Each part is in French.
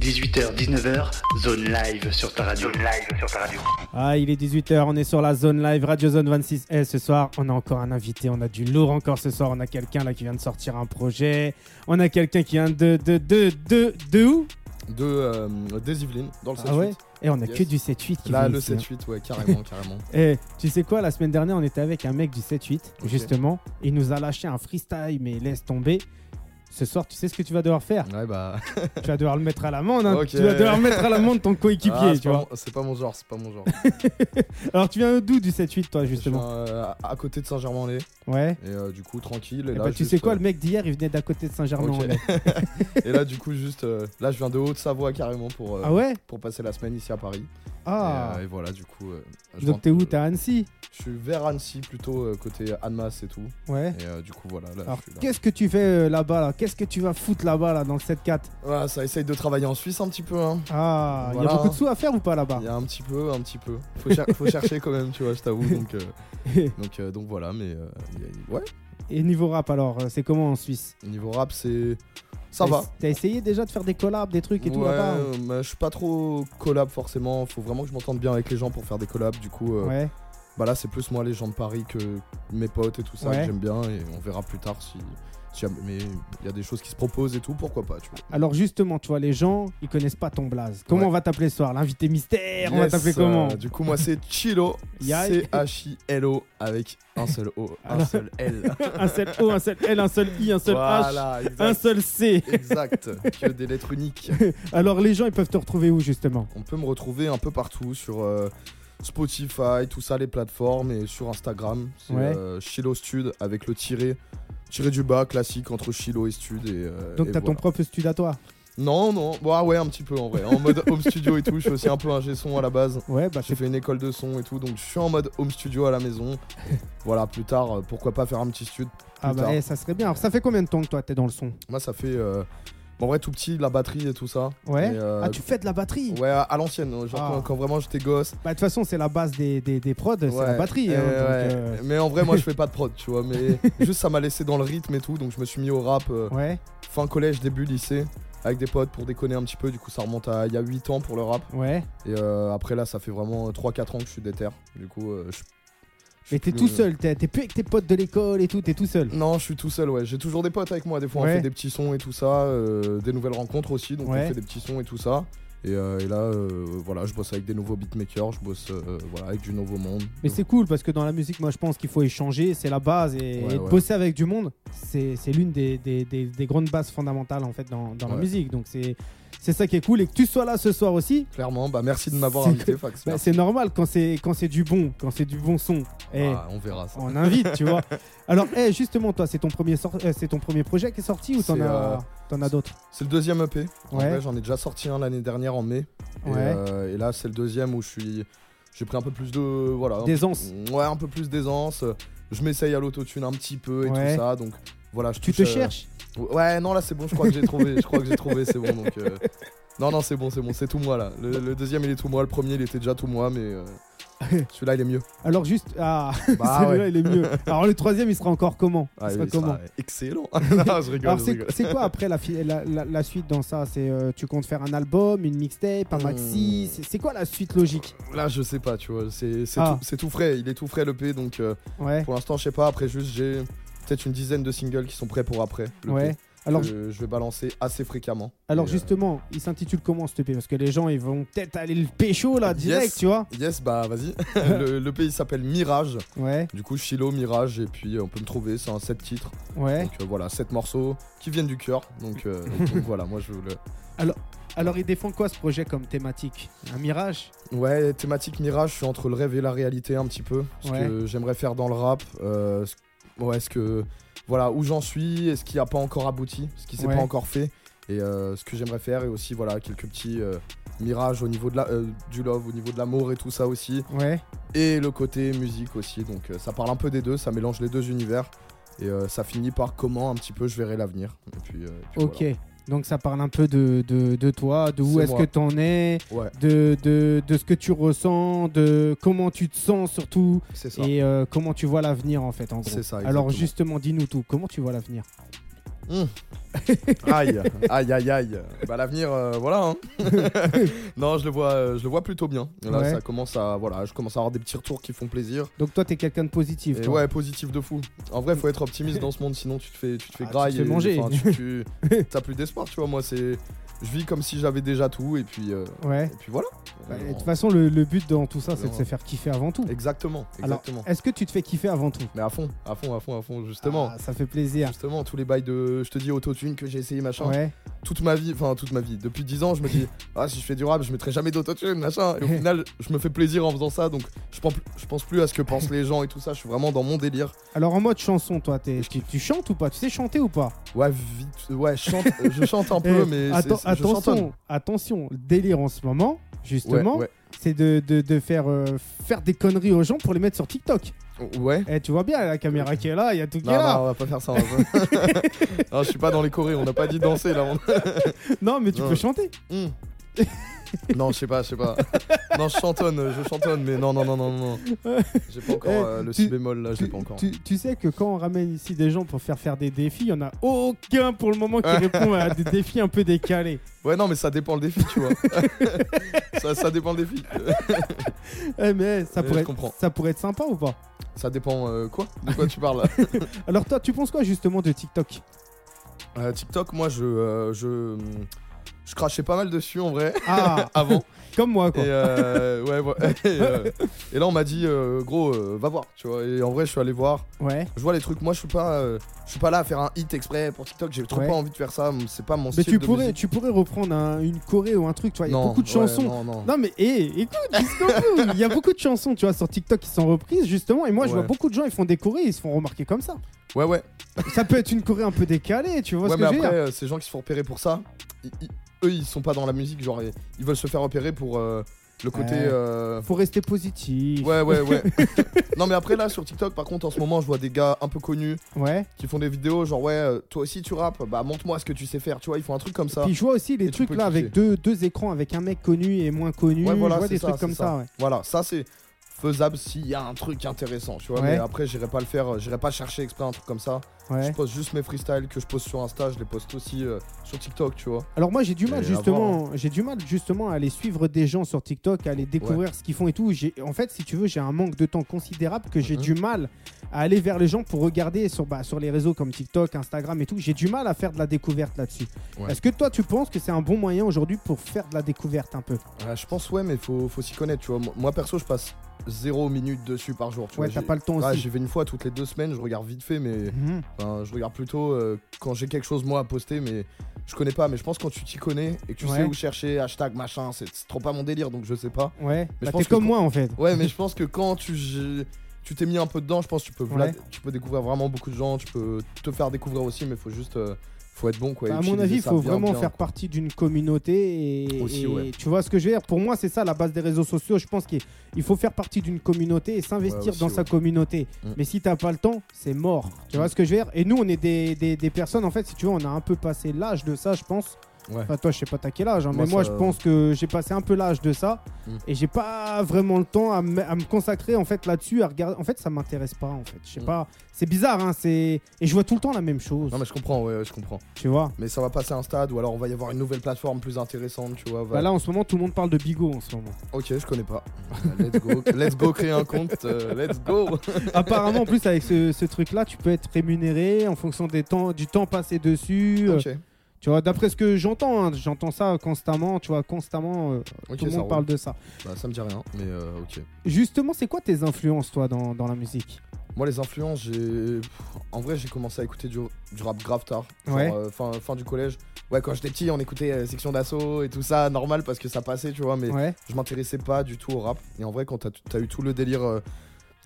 18h, 19h, zone live sur ta radio. Zone live sur ta radio. Ah, il est 18h, on est sur la zone live, Radio Zone 26. Et ce soir, on a encore un invité, on a du lourd encore ce soir. On a quelqu'un là qui vient de sortir un projet. On a quelqu'un qui vient de. de. de. de. de où? De euh, des Yvelines dans le 7 Ah ouais? Et on a Yes. que du 7-8 qui Là, vient le ici, hein. 7-8, ouais, carrément, carrément. Et tu sais quoi, la semaine dernière, on était avec un mec du 7-8, Ok. justement. Il nous a lâché un freestyle, mais laisse tomber. Ce soir, tu sais ce que tu vas devoir faire Ouais, bah. Tu vas devoir le mettre à l'amende. hein. Tu vas devoir mettre à l'amende ton coéquipier, Ah, tu vois. C'est pas mon genre, c'est pas mon genre. Alors, tu viens d'où du 7-8, toi, justement euh, à côté de Saint-Germain-en-Laye. Ouais. Et euh, du coup, tranquille. Et Eh là, bah, tu juste, sais quoi, euh, le mec d'hier, il venait d'à côté de Saint-Germain-en-Laye. Et là, du coup, juste. là, je viens de Haute-Savoie carrément pour, Ah ouais pour passer la semaine ici à Paris. Ah Et, et voilà, du coup. je Donc t'es où T'es à Annecy Je suis vers Annecy, plutôt côté Annemasse et tout. Ouais. Et du coup, voilà. Là, Alors qu'est-ce que tu fais là-bas là? Qu'est-ce que tu vas foutre là-bas là dans le 7-4 Ouais, ça essaye de travailler en Suisse un petit peu. Hein. Ah, il y Voilà. a beaucoup de sous à faire ou pas là-bas Il y a un petit peu, un petit peu. Faut, cher- faut chercher quand même, tu vois, je t'avoue. Donc, euh, donc, euh, donc voilà, mais euh, ouais. Et niveau rap alors, euh, c'est comment en Suisse? Niveau rap, c'est. Ça va. T'as essayé déjà de faire des collabs, des trucs et tout là-bas mais je suis pas trop collab forcément. Faut vraiment que je m'entende bien avec les gens pour faire des collabs. Du coup, euh, Ouais. bah là, c'est plus moi les gens de Paris que mes potes et tout ça Ouais. que j'aime bien. Et on verra plus tard si. Mais il y a des choses qui se proposent et tout, pourquoi pas, tu vois. Alors justement, tu vois, les gens, ils connaissent pas ton blaze. Comment Ouais. on va t'appeler ce soir? L'invité mystère, on va t'appeler comment? euh, Du coup, moi, c'est Chilo. C-H-I-L-O avec un seul O, un seul L. Un seul O, un seul L, un seul I, un seul H, exact. un seul C. Exact, que des lettres uniques. Alors les gens, ils peuvent te retrouver où justement? On peut me retrouver un peu partout sur euh, Spotify, tout ça, les plateformes et sur Instagram. C'est Ouais. euh, Chilo Stud avec le tiré, tiré du bas classique entre Chilo et Stud. Et, euh, Donc t'as ton propre studio à toi Non, non, bon, ah ouais, un petit peu en vrai. En mode home studio et tout. Je suis aussi un peu un son à la base. Ouais, bah J'ai fait une école de son et tout, donc je suis en mode home studio à la maison. voilà, plus tard, euh, pourquoi pas faire un petit stud. Ah bah eh, ça serait bien. Alors ça fait combien de temps que toi t'es dans le son? Moi, ça fait. euh, en vrai, tout petit, la batterie et tout ça. Ouais. Euh, Ah tu fais de la batterie Ouais, à, à l'ancienne, genre Ah. quand, quand vraiment j'étais gosse. Bah de toute façon c'est la base des, des, des prods, c'est la batterie. eh hein, donc, ouais. euh, Mais en vrai, moi, je fais pas de prod, tu vois. Mais juste, ça m'a laissé dans le rythme et tout. Donc, je me suis mis au rap euh, Ouais, fin collège, début lycée. Avec des potes pour déconner un petit peu. Du coup, ça remonte à il y a 8 ans pour le rap. ouais. Et euh, après, là, ça fait vraiment 3-4 ans que je suis déter. Du coup, je. Mais t'es tout seul, t'es plus avec tes potes de l'école et tout, t'es tout seul. Non, je suis tout seul, ouais. J'ai toujours des potes avec moi. Des fois, Ouais. on fait des petits sons et tout ça. euh, des nouvelles rencontres aussi. Donc, Ouais. on fait des petits sons et tout ça. Et, euh, et là, euh, voilà, je bosse avec des nouveaux beatmakers. Je bosse voilà, avec du nouveau monde. Mais c'est cool parce que dans la musique, moi je pense qu'il faut échanger, c'est la base et, Ouais, et ouais. bosser avec du monde, c'est l'une des, des, des- des grandes bases fondamentales en fait dans, dans la musique. Donc c'est c'est ça qui est cool et que tu sois là ce soir aussi, Clairement, bah merci de m'avoir invité, Fax. bah, c'est normal quand c'est quand c'est du bon, quand c'est du bon son. Et Ah, on verra ça. on invite, tu vois. Alors, eh, justement, toi, c'est ton premier sor- euh, c'est ton premier projet qui est sorti ou t'en as, euh, t'en as d'autres? C'est le deuxième EP. Ouais. j'en ai déjà sorti un l'année dernière en mai. Et, Ouais. euh, et là, c'est le deuxième où je suis. J'ai pris un peu plus de. Voilà. D'aisance. Ouais, un peu plus d'aisance. Je m'essaye à l'autotune un petit peu et Ouais. tout ça. Donc voilà, je Tu touche, te euh, cherches? Ouais, non, là, c'est bon. Je crois que j'ai trouvé. Je crois que j'ai trouvé. C'est bon. Donc. euh, Non, non, c'est bon, c'est bon. C'est tout moi là. Le, le deuxième, il est tout moi. Le premier, il était déjà tout moi. Mais euh, celui-là, il est mieux. Alors, juste. Ah, Bah celui-là, ouais. il est mieux. Alors, le troisième, il sera encore comment? Il Ah, sera il comment? sera excellent. non, je rigole. C'est quoi après la, fi- la, la- la suite dans ça? C'est euh, Tu comptes faire un album, une mixtape, un maxi? Hmm. C'est quoi la suite logique? Là, je sais pas, tu vois. C'est c'est Ah. tout, c'est tout frais. Il est tout frais, l'EP. Donc. euh, Ouais. Pour l'instant, je sais pas. Après, juste, j'ai peut-être une dizaine de singles qui sont prêts pour après. le Ouais. P, Alors, que je vais balancer assez fréquemment. alors Et, euh, justement, il s'intitule comment ce EP Parce que les gens, ils vont peut-être aller le pécho là, direct, Yes. tu vois Yes, bah vas-y. le, le pays s'appelle Mirage. Ouais, Du coup, Chilo, Mirage. Et puis, euh, on peut me trouver. C'est un 7 titres. ouais. Donc euh, voilà, 7 morceaux qui viennent du cœur. Donc, euh, donc voilà, moi je veux le. Alors, il défend quoi ce projet comme thématique? Un mirage? Ouais, thématique Mirage, je suis entre le rêve et la réalité un petit peu. Ce Ouais. que j'aimerais faire dans le rap. euh, ce- ouais, est-ce que. Voilà, où j'en suis, est-ce qu'il n'y a pas encore abouti, ce qui s'est Ouais. pas encore fait. Et euh, ce que j'aimerais faire, et aussi voilà, quelques petits euh, mirages au niveau de la, euh, du love, au niveau de l'amour et tout ça aussi. Ouais. Et le côté musique aussi. Donc ça parle un peu des deux, ça mélange les deux univers. Et ça finit par comment un petit peu je verrai l'avenir. Et puis, euh, et puis Ok. Donc ça parle un peu de, de, de toi, de où est-ce moi. que t'en es. Ouais, de, de, de ce que tu ressens, de comment tu te sens surtout, et euh, comment tu vois l'avenir en fait en gros. Ça, Alors justement, dis-nous tout, comment tu vois l'avenir? Aïe, aïe, aïe, aïe. Bah l'avenir, euh, voilà. hein. non, je le vois, euh, je le vois plutôt bien. Là, Ouais. ça commence à, voilà, je commence à avoir des petits retours qui font plaisir. Donc toi, t'es quelqu'un de positif. Toi. ouais, positif de fou. En vrai, faut être optimiste dans ce monde, sinon tu te fais, tu te fais Ah, tu graille. te fais manger. tu- t'as plus d'espoir, tu vois. Moi, c'est, je vis comme si j'avais déjà tout, et puis, euh, Ouais. et puis voilà. Bah, De toute façon, le, le but dans tout ça, c'est de se faire kiffer avant tout. Exactement, exactement. est-ce que tu te fais kiffer avant tout? Mais à fond, à fond, à fond, à fond, justement. Ah, ça fait plaisir. Justement, tous les bails de, je te dis, autotune que j'ai essayé, machin. Ouais. toute ma vie, enfin toute ma vie, depuis 10 ans, je me dis, ah, si je fais du rap, je mettrai jamais d'autotune, machin. Et au final, je me fais plaisir en faisant ça, donc je pense, je pense plus à ce que pensent les gens et tout ça, je suis vraiment dans mon délire. Alors en mode chanson, toi, tu, tu chantes ou pas? Tu sais chanter ou pas? Ouais, vite, ouais, je chante, euh, je chante un Eh, peu, mais atten- je chantonne. attention, attention, le délire en ce moment, justement, Ouais, c'est de, de- de faire, euh, faire des conneries aux gens pour les mettre sur TikTok. ouais. Ouais. Eh, tu vois bien la caméra qui est là, il y a tout qui Non, est non, là. on va pas faire ça. non, je suis pas dans les chorés, on n'a pas dit danser là. on- Non, mais tu Non. peux chanter. Hmm. non, je sais pas, je sais pas. Non, je chantonne, je chantonne, mais non, non, non, non, non. J'ai pas encore Eh, euh, le tu- si bémol là, je l'ai Tu, pas encore. tu- tu sais que quand on ramène ici des gens pour faire faire des défis, il y en a aucun pour le moment qui répond à des défis un peu décalés. Ouais, non, mais ça dépend le défi, tu vois. ça, ça dépend le défi. Eh, mais ça Ouais, pourrait, comprends. ça pourrait être sympa ou pas? Ça dépend euh, quoi? De quoi tu parles là? Alors toi, tu penses quoi justement de TikTok? Euh, TikTok, moi, je, euh, je, je crachais pas mal dessus en vrai Ah, avant. comme moi Et, quoi. euh, ouais, ouais. Et, euh, et là, on m'a dit, euh, gros, va voir, tu vois. Et en vrai, je suis allé voir. Ouais. Je vois les trucs. Moi, je suis pas, je suis pas là à faire un hit exprès pour TikTok. J'ai trop Ouais. pas envie de faire ça. C'est pas mon Mais style tu de pourrais, musique. tu pourrais reprendre un- une choré ou un truc, tu vois. Il y a beaucoup de ouais, chansons. non, non. Non mais hé, écoute, jusqu'au bout. Il y a beaucoup de chansons, tu vois, sur TikTok qui sont reprises justement. Et moi, je vois beaucoup de gens, ils font des chorés, ils se font remarquer comme ça. Ouais, ouais. Ça peut être une choré un peu décalée, tu vois ouais, ce mais que je veux après, ces gens qui se font repérer pour ça, ils- ils- eux, ils sont pas dans la musique. Genre, ils, veulent se faire repérer pour euh, le côté. Ouais. euh, Faut rester positif. Ouais, ouais, ouais. non, mais après, là, sur TikTok, par contre, en ce moment, je vois des gars un peu connus Ouais. qui font des vidéos genre, ouais, euh, toi aussi tu rappes, bah montre-moi ce que tu sais faire, tu vois, ils font un truc comme ça. Puis je vois aussi les tu trucs là avec deux, deux écrans avec un mec connu et moins connu. Ouais, voilà, je vois des ça, trucs comme ça. ça. ouais. Voilà, ça c'est faisable s'il y a un truc intéressant, tu vois. Ouais. Mais après, j'irai pas le faire, euh, j'irai pas chercher exprès un truc comme ça. Ouais. Je poste juste mes freestyles que je poste sur Insta, je les poste aussi euh, sur TikTok, tu vois. Alors moi j'ai du mal Et justement, j'ai du mal justement à aller suivre des gens sur TikTok, à aller découvrir ce qu'ils font et tout. En fait, si tu veux, j'ai un manque de temps considérable que j'ai Mhm. du mal à aller vers les gens pour regarder sur, bah, sur les réseaux comme TikTok, Instagram et tout. J'ai du mal à faire de la découverte là-dessus. Est-ce que toi tu penses que c'est un bon moyen aujourd'hui pour faire de la découverte un peu? Ouais, je pense, ouais, mais faut, faut s'y connaître, tu vois. Moi, perso, je passe zéro minute dessus par jour, tu Ouais, t'as pas le temps Ouais, aussi. j'y vais une fois toutes les deux semaines, je regarde vite fait, mais Mhm. enfin, je regarde plutôt euh, quand j'ai quelque chose moi à poster, mais je connais pas. Mais je pense quand tu t'y connais et que tu Ouais. sais où chercher, hashtag machin, c'est trop pas mon délire, donc je sais pas. Ouais. je Bah, pense que comme moi en fait. Ouais, mais je pense que quand tu tu t'es mis un peu dedans, je pense que tu peux, Ouais. tu peux découvrir vraiment beaucoup de gens, tu peux te faire découvrir aussi, mais faut juste euh, faut être bon quoi. Bah, à mon avis, il faut bien, vraiment bien, faire quoi. partie d'une communauté et, Aussi, et ouais. tu vois ce que je veux dire? Pour moi, c'est ça la base des réseaux sociaux. Je pense qu'il il faut faire partie d'une communauté et s'investir Ouais, dans sa communauté. Mm. Mais si t'as pas le temps, c'est mort. Tu vois Mm. ce que je veux dire? Et nous, on est des, des- des personnes, en fait, si tu veux, on a un peu passé l'âge de ça, je pense. Ouais. Enfin, toi, je sais pas t'as quel âge, hein, Moi, mais moi, ça- je pense que j'ai passé un peu l'âge de ça Mm. et j'ai pas vraiment le temps à, me- à me consacrer en fait là-dessus, à regarder. En fait, ça m'intéresse pas, en fait. Je sais Mm. pas. C'est bizarre, hein. C'est et je vois tout le temps la même chose. Non mais je comprends, ouais, ouais, je comprends. Tu vois? Mais ça va passer à un stade ou alors on va y avoir une nouvelle plateforme plus intéressante, tu vois. va- Bah là, en ce moment, tout le monde parle de Bigo en ce moment. Ok, je connais pas. let's go, let's go créer un compte, euh, let's go. Apparemment, en plus, avec ce, ce truc-là, tu peux être rémunéré en fonction des temps, du temps passé dessus. euh, ok, tu vois, d'après ce que j'entends, hein, j'entends ça constamment. Tu vois, constamment, euh, tout le monde roule. parle de ça. Bah, ça me dit rien, mais euh, ok. Justement, c'est quoi tes influences, toi, dans, dans la musique? Moi, les influences, j'ai. En vrai, j'ai commencé à écouter du, du rap grave tard. Genre, Ouais. euh, fin, fin du collège. Ouais, quand j'étais petit, on écoutait euh, Section d'Assaut et tout ça, normal parce que ça passait, tu vois, mais Ouais, je m'intéressais pas du tout au rap. Et en vrai, quand t'as as eu tout le délire, euh,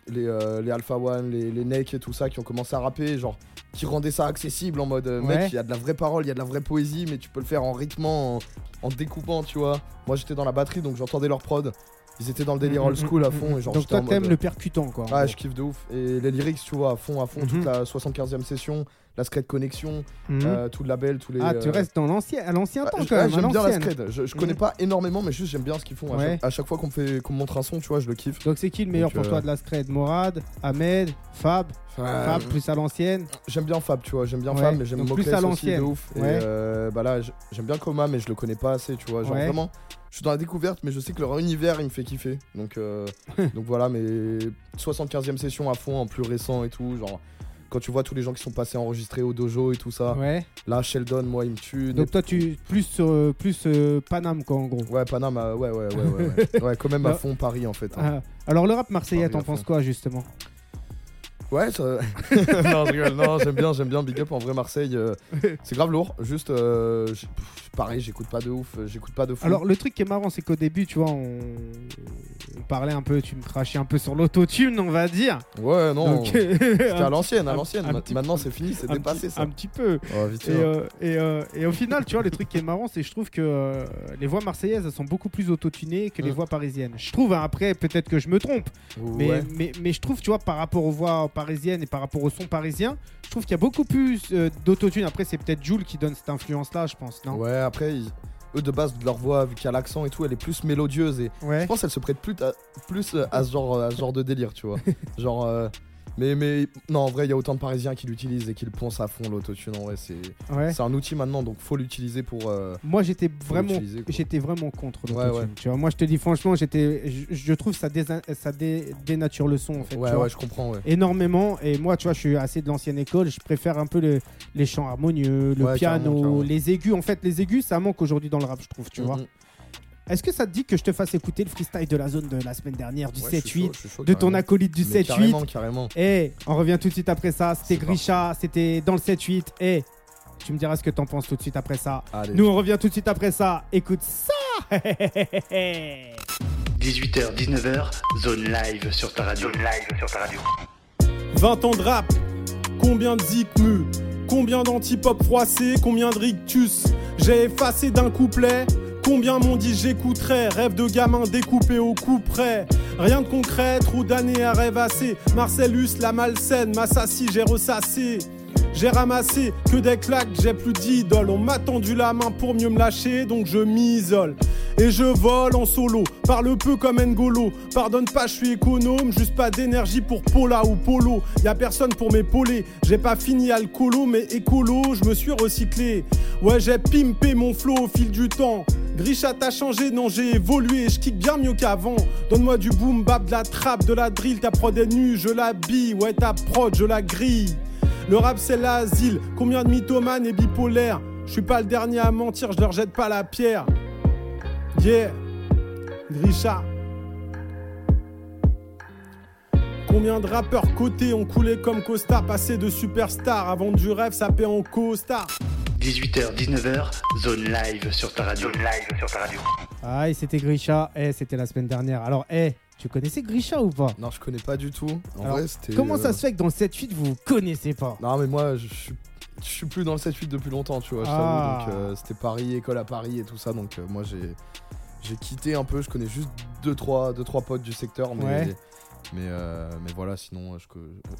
les, euh, les Alpha One, les, les et tout ça, qui ont commencé à rapper, genre, qui rendaient ça accessible en mode, euh, Ouais. mec, il y a de la vraie parole, il y a de la vraie poésie, mais tu peux le faire en rythmant, en, en découpant, tu vois. Moi, j'étais dans la batterie, donc j'entendais leur prod. ils étaient dans le délire old school à fond. Et genre, Donc j'étais toi en t'aimes le percutant quoi. en Ouais, gros. je kiffe de ouf. Et les lyrics, tu vois, à fond, à fond, Mhm. toute la 75e session, la Scred Connection, Mhm. euh, tout le label, tous les. Ah tu euh, restes dans l'ancien, à l'ancien ah, temps quand même. J'aime bien la. Scred. Je, je connais Mhm. pas énormément, mais juste j'aime bien ce qu'ils font. À, chaque, à chaque fois qu'on fait- qu'on montre un son, tu vois, je le kiffe. Donc c'est qui le meilleur Donc, pour toi euh, de la scred? Morad, Ahmed, Fab, Fab Euh, plus à l'ancienne? J'aime bien Fab, tu vois, j'aime bien Ouais, Fab, mais j'aime donc plus Moclès à de l'ancienne. ouf. Ouais. bah là, j'aime bien Coma, mais je le connais pas assez, tu vois. Genre vraiment, je suis dans la découverte, mais je sais que leur univers, il me fait kiffer. Donc, euh, donc voilà, mais 75e session à fond, en plus récent et tout. Genre, quand tu vois tous les gens qui sont passés enregistrer au dojo et tout ça, Ouais. là, Sheldon, moi, il me tue. Donc toi tu plus euh, plus euh, Paname quoi en gros. Ouais, Panama, euh, ouais, ouais, ouais, ouais. ouais. Ouais, quand même à Non. fond Paris en fait. hein. Ah, alors le rap marseillais, t'en penses quoi justement? Ouais, ça... non, je rigole. Non, j'aime bien, j'aime bien Big Up en vrai Marseille. euh, c'est grave lourd. Juste, euh, pff, pareil, j'écoute pas de ouf, euh, j'écoute pas de fou. Alors le truc qui est marrant c'est qu'au début tu vois on... on parlait un peu, tu me crachais un peu sur l'autotune on va dire. ouais, non. Donc, C'était à l'ancienne, à un- l'ancienne. un Ma- petit- Maintenant, c'est fini, c'est un dépassé petit- ça. Un petit peu. Oh, vite Et, fait, hein. euh, et, euh, et au final, tu vois, le truc qui est marrant, c'est que je trouve que euh, les voix marseillaises, elles sont beaucoup plus autotunées que les Mm. voix parisiennes. Je trouve, hein, après, peut-être que je me trompe, mais, Ouais. mais, mais je trouve, tu vois, par rapport aux voix parisiennes et par rapport au son parisien, je trouve qu'il y a beaucoup plus euh, d'autotune. Après, c'est peut-être Jules qui donne cette influence-là, je pense, non? Ouais, après, ils- eux de base, leur voix, vu qu'il y a l'accent et tout, elle est plus mélodieuse et Ouais. je pense qu'elle se prête plus, à, plus à, ce genre, à ce genre de délire, tu vois. genre. euh, Mais, mais non, en vrai, il y a autant de Parisiens qui l'utilisent et qui le poncent à fond, l'autotune. En vrai, c'est ouais. c'est un outil maintenant, donc faut l'utiliser pour. euh, Moi, j'étais vraiment, l'utiliser, quoi. j'étais vraiment contre Ouais, l'autotune. ouais. Tu vois, moi, je te dis franchement, j'étais, je, je trouve ça, ça dé- dénature le son, en fait. Ouais, tu vois. ouais, je comprends, ouais. énormément et moi tu vois je suis assez de l'ancienne école je préfère un peu le- les chants harmonieux le Ouais, piano carrément, carrément. les aigus en fait les aigus ça manque aujourd'hui dans le rap je trouve tu vois Mhm. Est-ce que ça te dit que je te fasse écouter le freestyle de la zone de la semaine dernière du Ouais, je suis 7-8 chaud, je suis chaud, de ton carrément. acolyte du Mais 7-8 Carrément, carrément. et on revient tout de suite après ça c'était C'est Grisha c'était dans le 7-8 et tu me diras ce que t'en penses tout de suite après ça Allez. nous on revient tout de suite après ça écoute ça 18h, 19h, zone live sur ta radio. Zone live sur ta radio. 20 ans de rap, combien de zikmu, combien d'antipop froissés, combien de rictus, j'ai effacé d'un couplet, combien m'ont dit j'écouterais, rêve de gamin découpé au coup près, rien de concret, trop d'années à rêvasser, Marcellus la malsaine, m'assassine, j'ai ressassé. J'ai ramassé que des claques, j'ai plus d'idole. On m'a tendu la main pour mieux me lâcher, donc je m'isole. Et je vole en solo, parle peu comme N'Golo. Pardonne pas, je suis économe, juste pas d'énergie pour Pola ou Polo. Y a personne pour m'épauler, j'ai pas fini alcoolo, mais écolo, je me suis recyclé. Ouais, j'ai pimpé mon flow au fil du temps. Grisha t'as changé, non j'ai évolué, je kick bien mieux qu'avant. Donne-moi du boom bap, de la trappe, de la drill, ta prod est nue, je l'habille, ouais ta prod, je la grille. Le rap c'est l'asile, combien de mythomanes et bipolaires Je suis pas le dernier à mentir, je leur jette pas la pierre. Yeah, Grisha. Combien de rappeurs cotés ont coulé comme costard, passé de superstar avant du rêve, ça paie en costard. 18h, 19h, zone live sur ta radio. Zone live sur ta radio. ah et c'était Grisha et c'était la semaine dernière alors eh tu connaissais Grisha ou pas? Non, je connais pas du tout. En Alors, vrai, c'était. Comment euh, ça se fait que dans le 7-8 vous vous connaissez pas? Non, mais moi, je suis. Je suis plus dans le 7-8 depuis longtemps, tu vois, je Ah. t'avoue. Donc, euh, c'était Paris, école à Paris et tout ça. Donc, euh, moi, j'ai. J'ai quitté un peu, je connais juste 2-3 deux, trois potes du secteur, mais. Ouais. Mais, euh, mais voilà, sinon, je...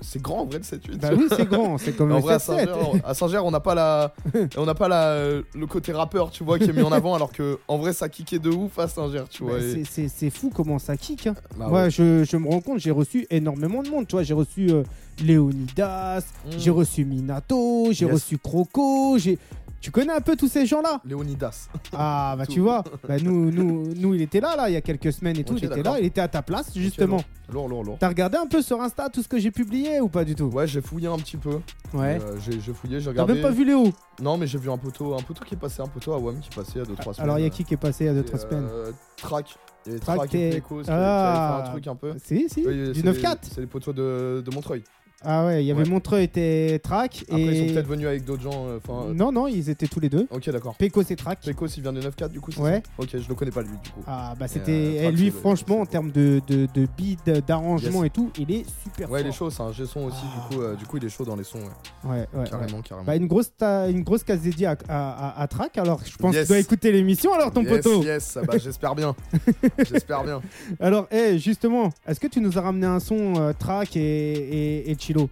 c'est grand en vrai le 7-8. Bah oui c'est grand, c'est comme en vrai, à 7-7. Saint-Ger, à Saint-Ger, on n'a pas la, on n'a pas la, le côté rappeur, tu vois, qui est mis en avant, alors que en vrai, ça kickait de ouf à Saint-Ger, tu Bah, vois. et- c'est- fou comment ça kick. hein. Bah Moi, ouais. je, je me rends compte, j'ai reçu énormément de monde. Tu vois, j'ai reçu euh, Léonidas, Mm. j'ai reçu Minato, j'ai Yes. reçu Croco. J'ai... Tu connais un peu tous ces gens-là Léonidas. Ah, bah Tout. tu vois, bah, nous, nous, nous, il était là, là, il y a quelques semaines et tout. Il était là, il était à ta place, justement. Lourd, lourd, lourd. T'as regardé un peu sur Insta tout ce que j'ai publié ou pas du tout? Ouais, j'ai fouillé un petit peu. Ouais. Euh, j'ai fouillé, j'ai T'as regardé. même pas vu Léo Non, mais j'ai vu un poteau, un poteau qui est passé, un poteau à WAM qui passait il y a 2-3 semaines. Alors, il y a qui qui est passé il y a 2-3 et, semaines? euh, Track. Il y avait Track et- qui Ah. un truc un peu. Si, si, Oui, du c'est 9-4. les- C'est les poteaux de, de Montreuil. Ah ouais, il y avait Ouais. Montreux était track Après, ils sont peut-être venus avec d'autres gens. euh, euh, Non, non, ils étaient tous les deux. ok, d'accord. Pecos et track. Pecos, il vient de 9-4 du coup, c'est Ouais. ça Ok, je le connais pas lui du coup. Ah bah Euh, c'était eh, lui franchement en termes de, de, de beat, d'arrangement Yes. et tout, il est super Ouais, il est chaud, c'est un G-son aussi, Ah. du coup, euh, du coup, il est chaud dans les sons, ouais. Ouais, ouais, ouais. carrément, carrément. Bah, une grosse ta- une grosse case dédiée à, à, à- à Track alors je pense que Yes. tu dois écouter l'émission alors ton yes, poteau. Yes, bah j'espère bien. j'espère bien. Alors eh, justement, est-ce que tu nous as ramené un son euh, Track et, et, et Chilo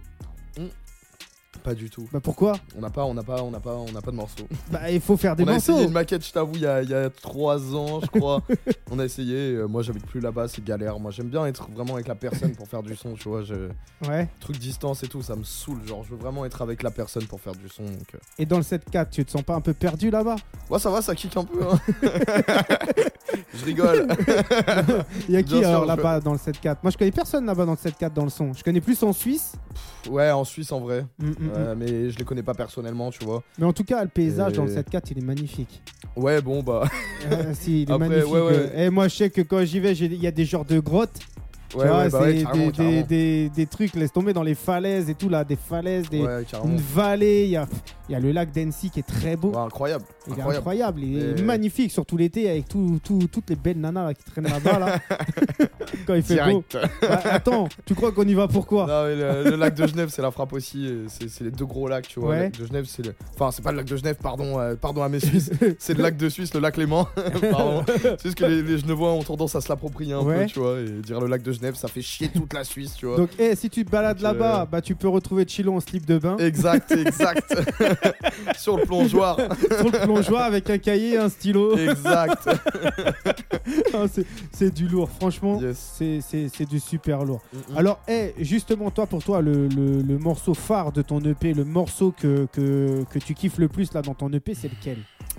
Pas du tout. Bah pourquoi On n'a pas, on n'a pas, on n'a pas, on n'a pas de morceaux. Bah il faut faire des on a morceaux. essayé une maquette, je t'avoue, il y a, il y a 3 ans, je crois. on a essayé. euh, moi, j'habite plus là-bas, c'est galère. Moi, j'aime bien être vraiment avec la personne pour faire du son, tu vois. Je... Ouais. Truc distance et tout, ça me saoule. Genre, je veux vraiment être avec la personne pour faire du son. Donc, euh. Et dans le 7-4, tu te sens pas un peu perdu là-bas? Ouais, ça va, ça kick un peu. hein. je rigole. Il y a qui sûr, alors je- là-bas dans le 7-4 Moi je connais personne là-bas dans le 7-4 dans le son. Je connais plus en Suisse. Ouais, en Suisse, en vrai. Mm, mm. Ouais, mais je les connais pas personnellement, tu vois. Mais en tout cas, le paysage Et- dans le 7-4, il est magnifique. Ouais, bon, bah. Euh, si, il est Après, magnifique. ouais, ouais. Et moi, je sais que quand j'y vais, il y a des genres de grottes. Ouais, vois, ouais, bah ouais, c'est carrément, des, carrément. des, des- des trucs, laisse tomber dans les falaises et tout là, des falaises, des, une vallée. Il y a, y a le lac d'Annecy qui est très beau. Incroyable. Il est incroyable. incroyable, il est Et- magnifique, surtout l'été avec tout, tout- toutes les belles nanas là, qui traînent là-bas là. quand il fait beau. Bah, attends, tu crois qu'on y va pourquoi Non, mais le, le lac de Genève, c'est la frappe aussi. C'est les deux gros lacs, tu vois. Le lac de Genève, c'est le. Enfin, c'est pas le lac de Genève, pardon, euh, pardon à mes Suisses. c'est le lac de Suisse, le lac Léman. C'est juste que les, les Genevois ont tendance à se l'approprier un peu, tu vois. Et dire le lac de Genève, ça fait chier toute la Suisse, tu vois. Donc, eh, si tu te balades Donc, euh, là-bas, bah, tu peux retrouver Chilo en slip de bain Exact, exact. Sur le plongeoir. sur le plongeoir avec un cahier, un stylo. Exact. C'est- c'est du lourd, franchement. Yes. C'est- C'est c'est du super lourd. Alors, eh, justement, toi, pour toi, le, le- le morceau phare de ton EP, le morceau que, que, que tu kiffes le plus là dans ton EP, c'est lequel?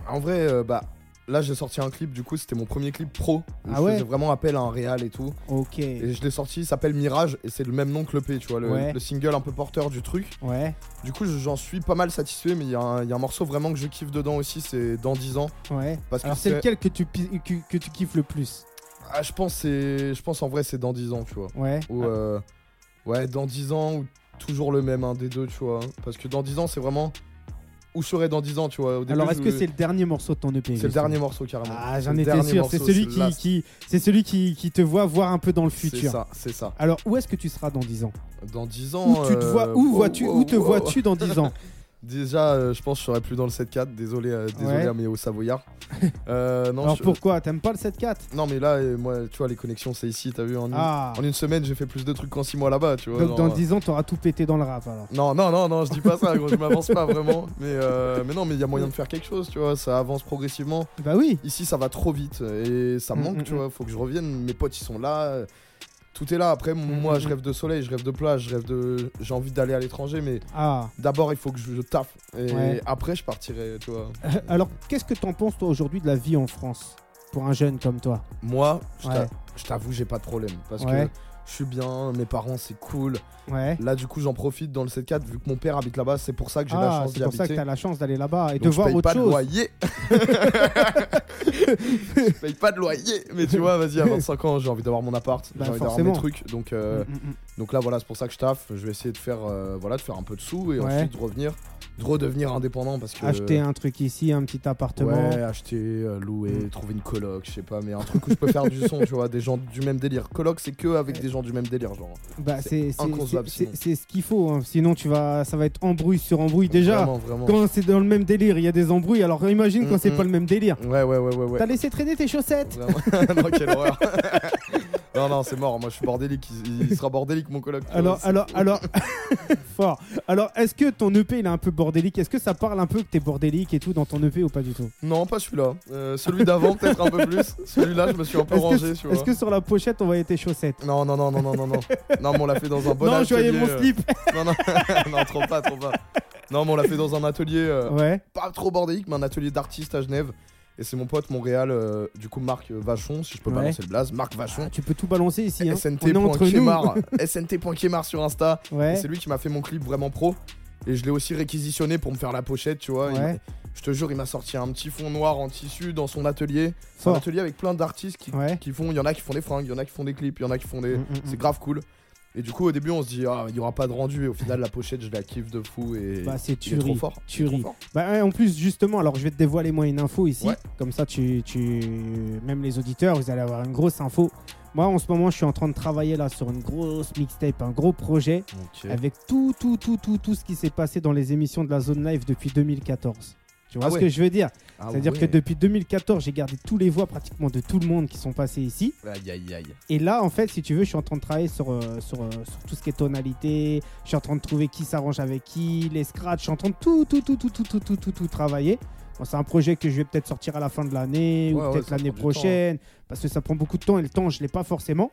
En vrai, euh, bah. Là, j'ai sorti un clip, du coup, c'était mon premier clip pro. où Ah je ouais faisais vraiment appel à un réal et tout. Ok. Et je l'ai sorti, il s'appelle Mirage, et c'est le même nom que l'EP, tu vois, le, Ouais. le single un peu porteur du truc. Ouais, Du coup, j'en suis pas mal satisfait, mais il y, a un- il y a un morceau vraiment que je kiffe dedans aussi, c'est Dans 10 ans. ouais. Parce que Alors, c'est lequel que tu, que, que tu kiffes le plus? Ah, je pense, c'est, je pense en vrai, c'est Dans 10 ans, tu vois. Ouais. Ou, Ah, euh, ouais, Dans 10 ans, ou toujours le même, un des deux, tu vois. Parce que Dans 10 ans, c'est vraiment où je serai dans 10 ans, tu vois. Au début, Alors, est-ce je- que c'est le dernier morceau de ton EP c'est le dernier morceau, carrément. Ah, C'est j'en étais sûr. C'est celui qui, c'est celui qui, qui te voit voir un peu dans le C'est futur. ça, c'est ça. Alors, où est-ce que tu seras dans 10 ans? Dans 10 ans. Où tu te vois euh, Où vois-tu Où te vois-tu dans 10 ans? Déjà, euh, je pense que je serai plus dans le 7-4. Désolé, euh, désolé Ouais. mes hauts savoyards. Euh, non, Alors je- pourquoi? T'aimes pas le 7-4 non, mais là, euh, moi, tu vois, les connexions, c'est ici, t'as vu, en, une- Ah en une semaine, j'ai fait plus de trucs qu'en 6 mois là-bas, tu vois. Donc genre, dans euh, 10 ans, t'auras tout pété dans le rap alors. Non, non, non, non, je dis pas ça, gros, je m'avance pas vraiment. Mais, euh, mais non, mais il y a moyen de faire quelque chose, tu vois, ça avance progressivement. Bah oui Ici, ça va trop vite et ça me Mm, manque, mm, tu vois, faut que je revienne. Mes potes, ils sont là. Tout est là. Après, moi, je mm. rêve de soleil, je rêve de plage, je rêve de. J'ai envie d'aller à l'étranger, mais Ah d'abord, il faut que je, je taffe. Et Ouais. après, je partirai, tu vois. Alors qu'est-ce que t'en penses toi aujourd'hui de la vie en France Pour un jeune comme toi? Moi, je Ouais. t'avoue, j'ai pas de problème. Parce Ouais. que je suis bien, mes parents, c'est cool. Ouais. Là, du coup, j'en profite dans le 7-4, vu que mon père habite là-bas, c'est pour ça que j'ai la Ah, chance c'est d'y pour ça que habiter. t'as la chance d'aller là-bas et Donc, de je voir paye autre pas de loyer. je paye pas de loyer. Mais tu vois, vas-y, à 25 ans, j'ai envie d'avoir mon appart, Bah, j'ai envie d'avoir mes trucs. Donc, euh, Mm, mm, mm. donc là, voilà, c'est pour ça que je taffe. Je vais essayer de faire, euh, voilà, de faire un peu de sous et Ouais. ensuite de revenir, de redevenir indépendant parce que. Acheter un truc ici, un petit appartement. Ouais, acheter, euh, louer, trouver une coloc, je sais pas, mais un truc où je peux faire du son, tu vois, des gens du même délire. Coloc, c'est que avec des gens du même délire, genre. Bah, C'est ce qu'il faut. hein. Sinon, tu vas, ça va être embrouille sur embrouille. Déjà, Vraiment, vraiment. quand c'est dans le même délire, il y a des embrouilles. Alors imagine quand Mm, c'est pas le même délire. Ouais, ouais, ouais, ouais, ouais. T'as laissé traîner tes chaussettes non, quelle horreur. non, non, c'est mort. Moi, je suis bordélique. Il, il sera bordélique, mon coloc. vois, Alors, c'est- alors, alors, fort. Alors, est-ce que ton EP il est un peu bordélique? Est-ce que ça parle un peu que t'es bordélique et tout dans ton EP ou pas du tout? Non, pas celui-là. Euh, celui d'avant, peut-être un peu plus. Celui-là, je me suis un peu rangé, est-ce que sur la pochette on voyait tes chaussettes? Non, non, non, non, non, non, non. Non, mais on l'a fait dans un bon Non, je atelier. voyais mon euh, slip. Non, non, non, trop pas, trop pas. Non, mais on l'a fait dans un atelier euh, Ouais. pas trop bordélique, mais un atelier d'artistes à Genève. Et c'est mon pote Montréal, euh, du coup, Marc Vachon, si je peux Ouais. balancer le blaze. Marc Vachon. Ah, tu peux tout balancer ici. Hein. SNT.Kemar SNT.Kemar sur Insta. Ouais. c'est lui qui m'a fait mon clip vraiment pro. Et je l'ai aussi réquisitionné pour me faire la pochette, tu vois. Ouais. je te jure, il m'a sorti un petit fond noir en tissu dans son atelier. Fort. atelier avec plein d'artistes qui, Ouais. qui font. Il y en a qui font des fringues, il y en a qui font des clips, il y en a qui font des. Mm, mm, mm. C'est grave cool. Et du coup, au début, on se dit, ah, il y aura pas de rendu. Et au final, la pochette, je la kiffe de fou. Et Bah, c'est trop fort. Trop Tuerie. fort. Bah, en plus, justement, alors je vais te dévoiler moi une info ici. Ouais. Comme ça, tu, tu, même les auditeurs, vous allez avoir une grosse info. Moi, en ce moment, je suis en train de travailler là sur une grosse mixtape, un gros projet, avec tout, tout, tout, tout, tout ce qui s'est passé dans les émissions de la Zone Live depuis 2014. Tu vois Ah ce ouais. que je veux dire Ah C'est-à-dire ouais. que depuis 2014, j'ai gardé tous les voix pratiquement de tout le monde qui sont passés ici. Aïe, aïe, aïe. Et là, en fait, si tu veux, je suis en train de travailler sur, euh, sur, euh, sur tout ce qui est tonalité. Je suis en train de trouver qui s'arrange avec qui, les scratchs. Je suis en train de tout, tout, tout, tout, tout, tout, tout, tout, tout travailler. Bon, c'est un projet que je vais peut-être sortir à la fin de l'année Ouais, ou peut-être l'année temps, hein. prochaine. Parce que ça prend beaucoup de temps et le temps, je l'ai pas forcément.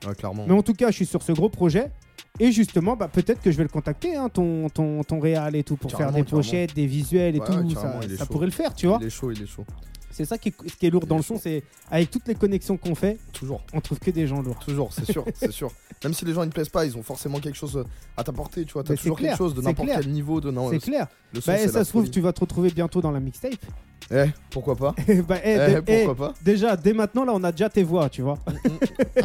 Mais en tout cas, je suis sur ce gros projet. Et justement, bah, peut-être que je vais le contacter, hein, ton, ton, ton réal et tout, pour Carrément, faire des pochettes, des visuels et tout. ça pourrait le faire, tu vois. Il est chaud, il est chaud. C'est ça qui est, ce qui est lourd dans le son, c'est avec toutes les connexions qu'on fait, Toujours. on trouve que des gens lourds. Toujours, c'est sûr, c'est sûr. Même si les gens ils ne plaisent pas, ils ont forcément quelque chose à t'apporter, tu vois. T'as toujours clair, quelque chose de n'importe quel niveau de c'est clair. Le son, Bah, ça se trouve, tu vas te retrouver bientôt dans la mixtape. Eh, pourquoi pas bah, eh, Eh, de- eh, pourquoi pas déjà, dès maintenant, là, on a déjà tes voix, tu vois.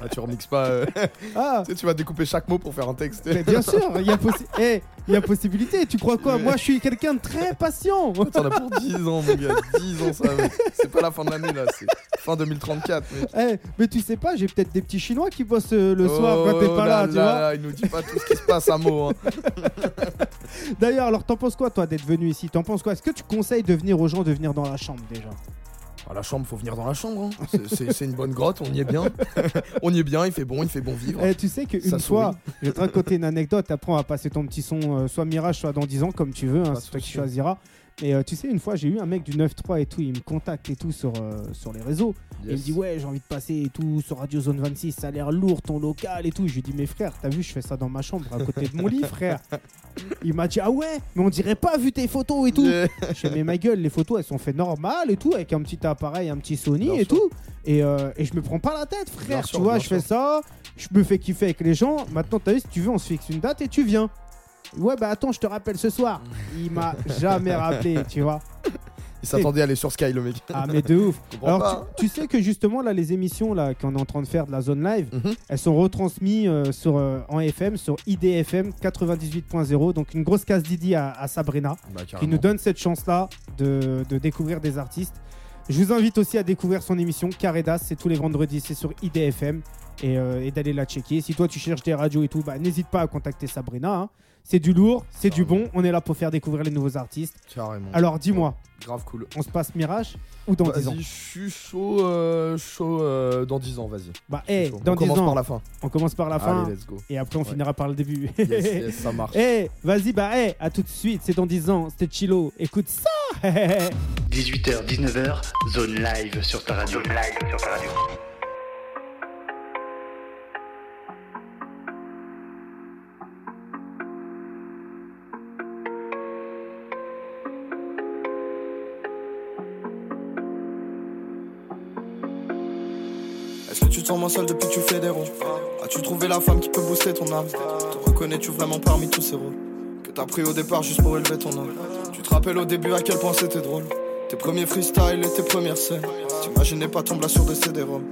ah, Tu remixes pas. euh, Ah, tu sais, tu vas découper chaque mot pour faire un texte. mais bien sûr, il y, a possi- eh, il y a possibilité. Tu crois quoi? Moi, je suis quelqu'un de très patient. T'en as pour 10 ans, mon gars. 10 ans, ça. C'est pas la fin de l'année, là. C'est fin 2034, mec. Eh, mais tu sais pas, j'ai peut-être des petits Chinois qui bossent euh, le soir quand t'es Oh pas là, tu vois. là, Il nous dit pas tout ce qui se passe à mots. Hein. D'ailleurs, alors, t'en penses quoi, toi, d'être venu ici? T'en penses quoi? Est-ce que tu conseilles de venir aux gens de venir dans la chambre déjà? Ah, la chambre, faut venir dans la chambre. hein. C'est- une bonne grotte, on y est bien. on y est bien, il fait bon, il fait bon vivre. Eh, tu sais qu'une fois, je vais te raconter une anecdote. Après, on va passer ton petit son, euh, soit Mirage, soit dans 10 ans, comme tu veux. hein, c'est toi qui choisiras. Et euh, tu sais, une fois, j'ai eu un mec du 9-3 et tout. Il me contacte et tout sur, euh, sur les réseaux. Et il me dit, ouais, j'ai envie de passer et tout sur Radio Zone 26. Ça a l'air lourd, ton local et tout. Je lui dis, mais frère, t'as vu, je fais ça dans ma chambre à côté de mon lit, frère. Il m'a dit, ah ouais, mais on dirait pas vu tes photos et tout. Je fais, mais ma gueule, les photos, elles sont faites normales et tout, avec un petit appareil, un petit Sony Bien et sûr. tout. Et, euh, et je me prends pas la tête, frère. Bien tu sûr, vois, je fais sûr. ça, je me fais kiffer avec les gens. Maintenant, t'as vu, si tu veux, on se fixe une date et tu viens. Ouais, bah attends, je te rappelle ce soir. Il m'a jamais rappelé, tu vois. Il s'attendait à aller sur Sky, le mec. Ah, mais de ouf. Alors, pas. tu, tu sais que justement, là, les émissions là qu'on est en train de faire de la zone live, Mhm. elles sont retransmises euh, sur, euh, en FM sur IDFM 98.0. Donc, une grosse case Didi à, à Sabrina Bah, qui nous donne cette chance-là de, de découvrir des artistes. Je vous invite aussi à découvrir son émission Caredas, c'est tous les vendredis, c'est sur IDFM et, euh, et d'aller la checker. Si toi tu cherches des radios et tout, bah, n'hésite pas à contacter Sabrina. hein. C'est du lourd, c'est du bon, on est là pour faire découvrir les nouveaux artistes. Carrément. Alors dis-moi, Grave cool. on se passe Mirage ou dans 10 ans Vas-y, je suis chaud, euh, chaud euh, dans 10 ans, vas-y. Bah, eh, chaud. dans on 10 commence ans, par la fin. on commence par la fin Allez, let's go. et après on Ouais. finira par le début. Yes, yes, ça marche. Eh, vas-y, bah, eh, à tout de suite, c'est dans 10 ans, c'était Chilo, écoute ça 18h, 19h, zone live sur ta radio. Zone live sur ta radio. Te sens moins seul depuis que tu fais des ronds. As-tu trouvé la femme qui peut booster ton âme? Te reconnais-tu vraiment parmi tous ces rôles? Que t'as pris au départ juste pour élever ton âme. Tu te rappelles au début à quel point c'était drôle? Tes premiers freestyles et tes premières scènes. T'imaginais pas ton sur des CD-ROM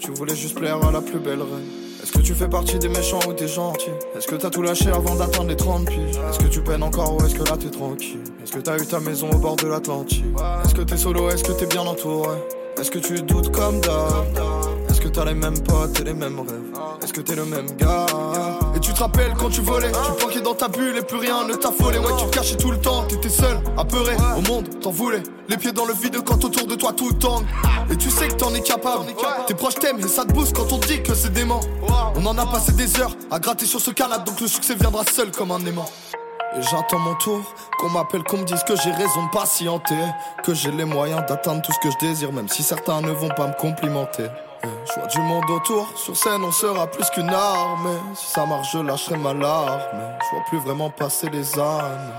Tu voulais juste plaire à la plus belle reine. Est-ce que tu fais partie des méchants ou des gentils? Est-ce que t'as tout lâché avant d'atteindre les 30 piges? Est-ce que tu peines encore ou est-ce que là t'es tranquille? Est-ce que t'as eu ta maison au bord de l'Atlantique Est-ce que t'es solo, est-ce que t'es bien entouré? Est-ce que tu doutes comme d'hab? T'as les mêmes potes et les mêmes rêves. Est-ce que t'es le même gars? Et tu te rappelles quand tu volais? Tu planquais dans ta bulle et plus rien ne t'affolait. Ouais tu te cachais tout le temps T'étais seul, apeuré. Au monde t'en voulais. Les pieds dans le vide quand autour de toi tout tangue Et tu sais que t'en es capable. Tes proches t'aiment et ça te booste quand on dit que c'est dément. On en a passé des heures à gratter sur ce canapé Donc le succès viendra seul comme un aimant. Et j'attends mon tour, qu'on m'appelle, qu'on me dise que j'ai raison de patienter, que j'ai les moyens d'atteindre tout ce que je désire, même si certains ne vont pas me complimenter. Eh, Je vois du monde autour, sur scène on sera plus qu'une arme. Si ça marche, je lâcherai ma larme. Je vois plus vraiment passer les ânes.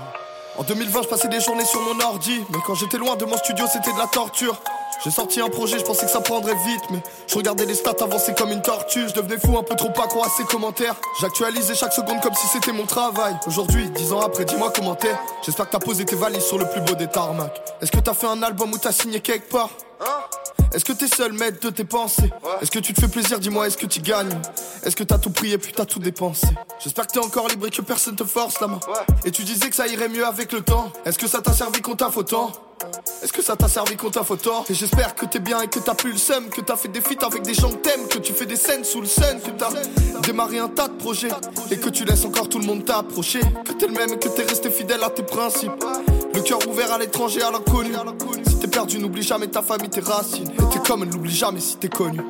En 2020, je passais des journées sur mon ordi, mais quand j'étais loin de mon studio, c'était de la torture. J'ai sorti un projet, je pensais que ça prendrait vite, mais je regardais les stats avancer comme une tortue. Je devenais fou, un peu trop accro à ces commentaires. J'actualisais chaque seconde comme si c'était mon travail. Aujourd'hui, dix ans après, dis-moi comment t'es. J'espère que t'as posé tes valises sur le plus beau des tarmacs. Est-ce que t'as fait un album ou t'as signé quelque part? Est-ce que t'es seul maître de tes pensées Est-ce que tu te fais plaisir, dis-moi, est-ce que tu gagnes Est-ce que t'as tout pris et puis t'as tout dépensé J'espère que t'es encore libre et que personne te force la main. Et tu disais que ça irait mieux avec le temps. Est-ce que ça t'a servi qu'on t'a autant est-ce que ça t'a servi qu'on t'a autant Et j'espère que t'es bien et que t'as plus le seum Que t'as fait des feats avec des gens que t'aimes Que tu fais des scènes sous le sun Que t'as démarré un tas de projets Et que tu laisses encore tout le monde t'approcher Que t'es le même et que t'es resté fidèle à tes principes Le cœur ouvert à l'étranger, à l'inconnu. Si t'es perdu, n'oublie jamais ta famille, tes racines. Et t'es comme elle, n'oublie jamais si t'es connu.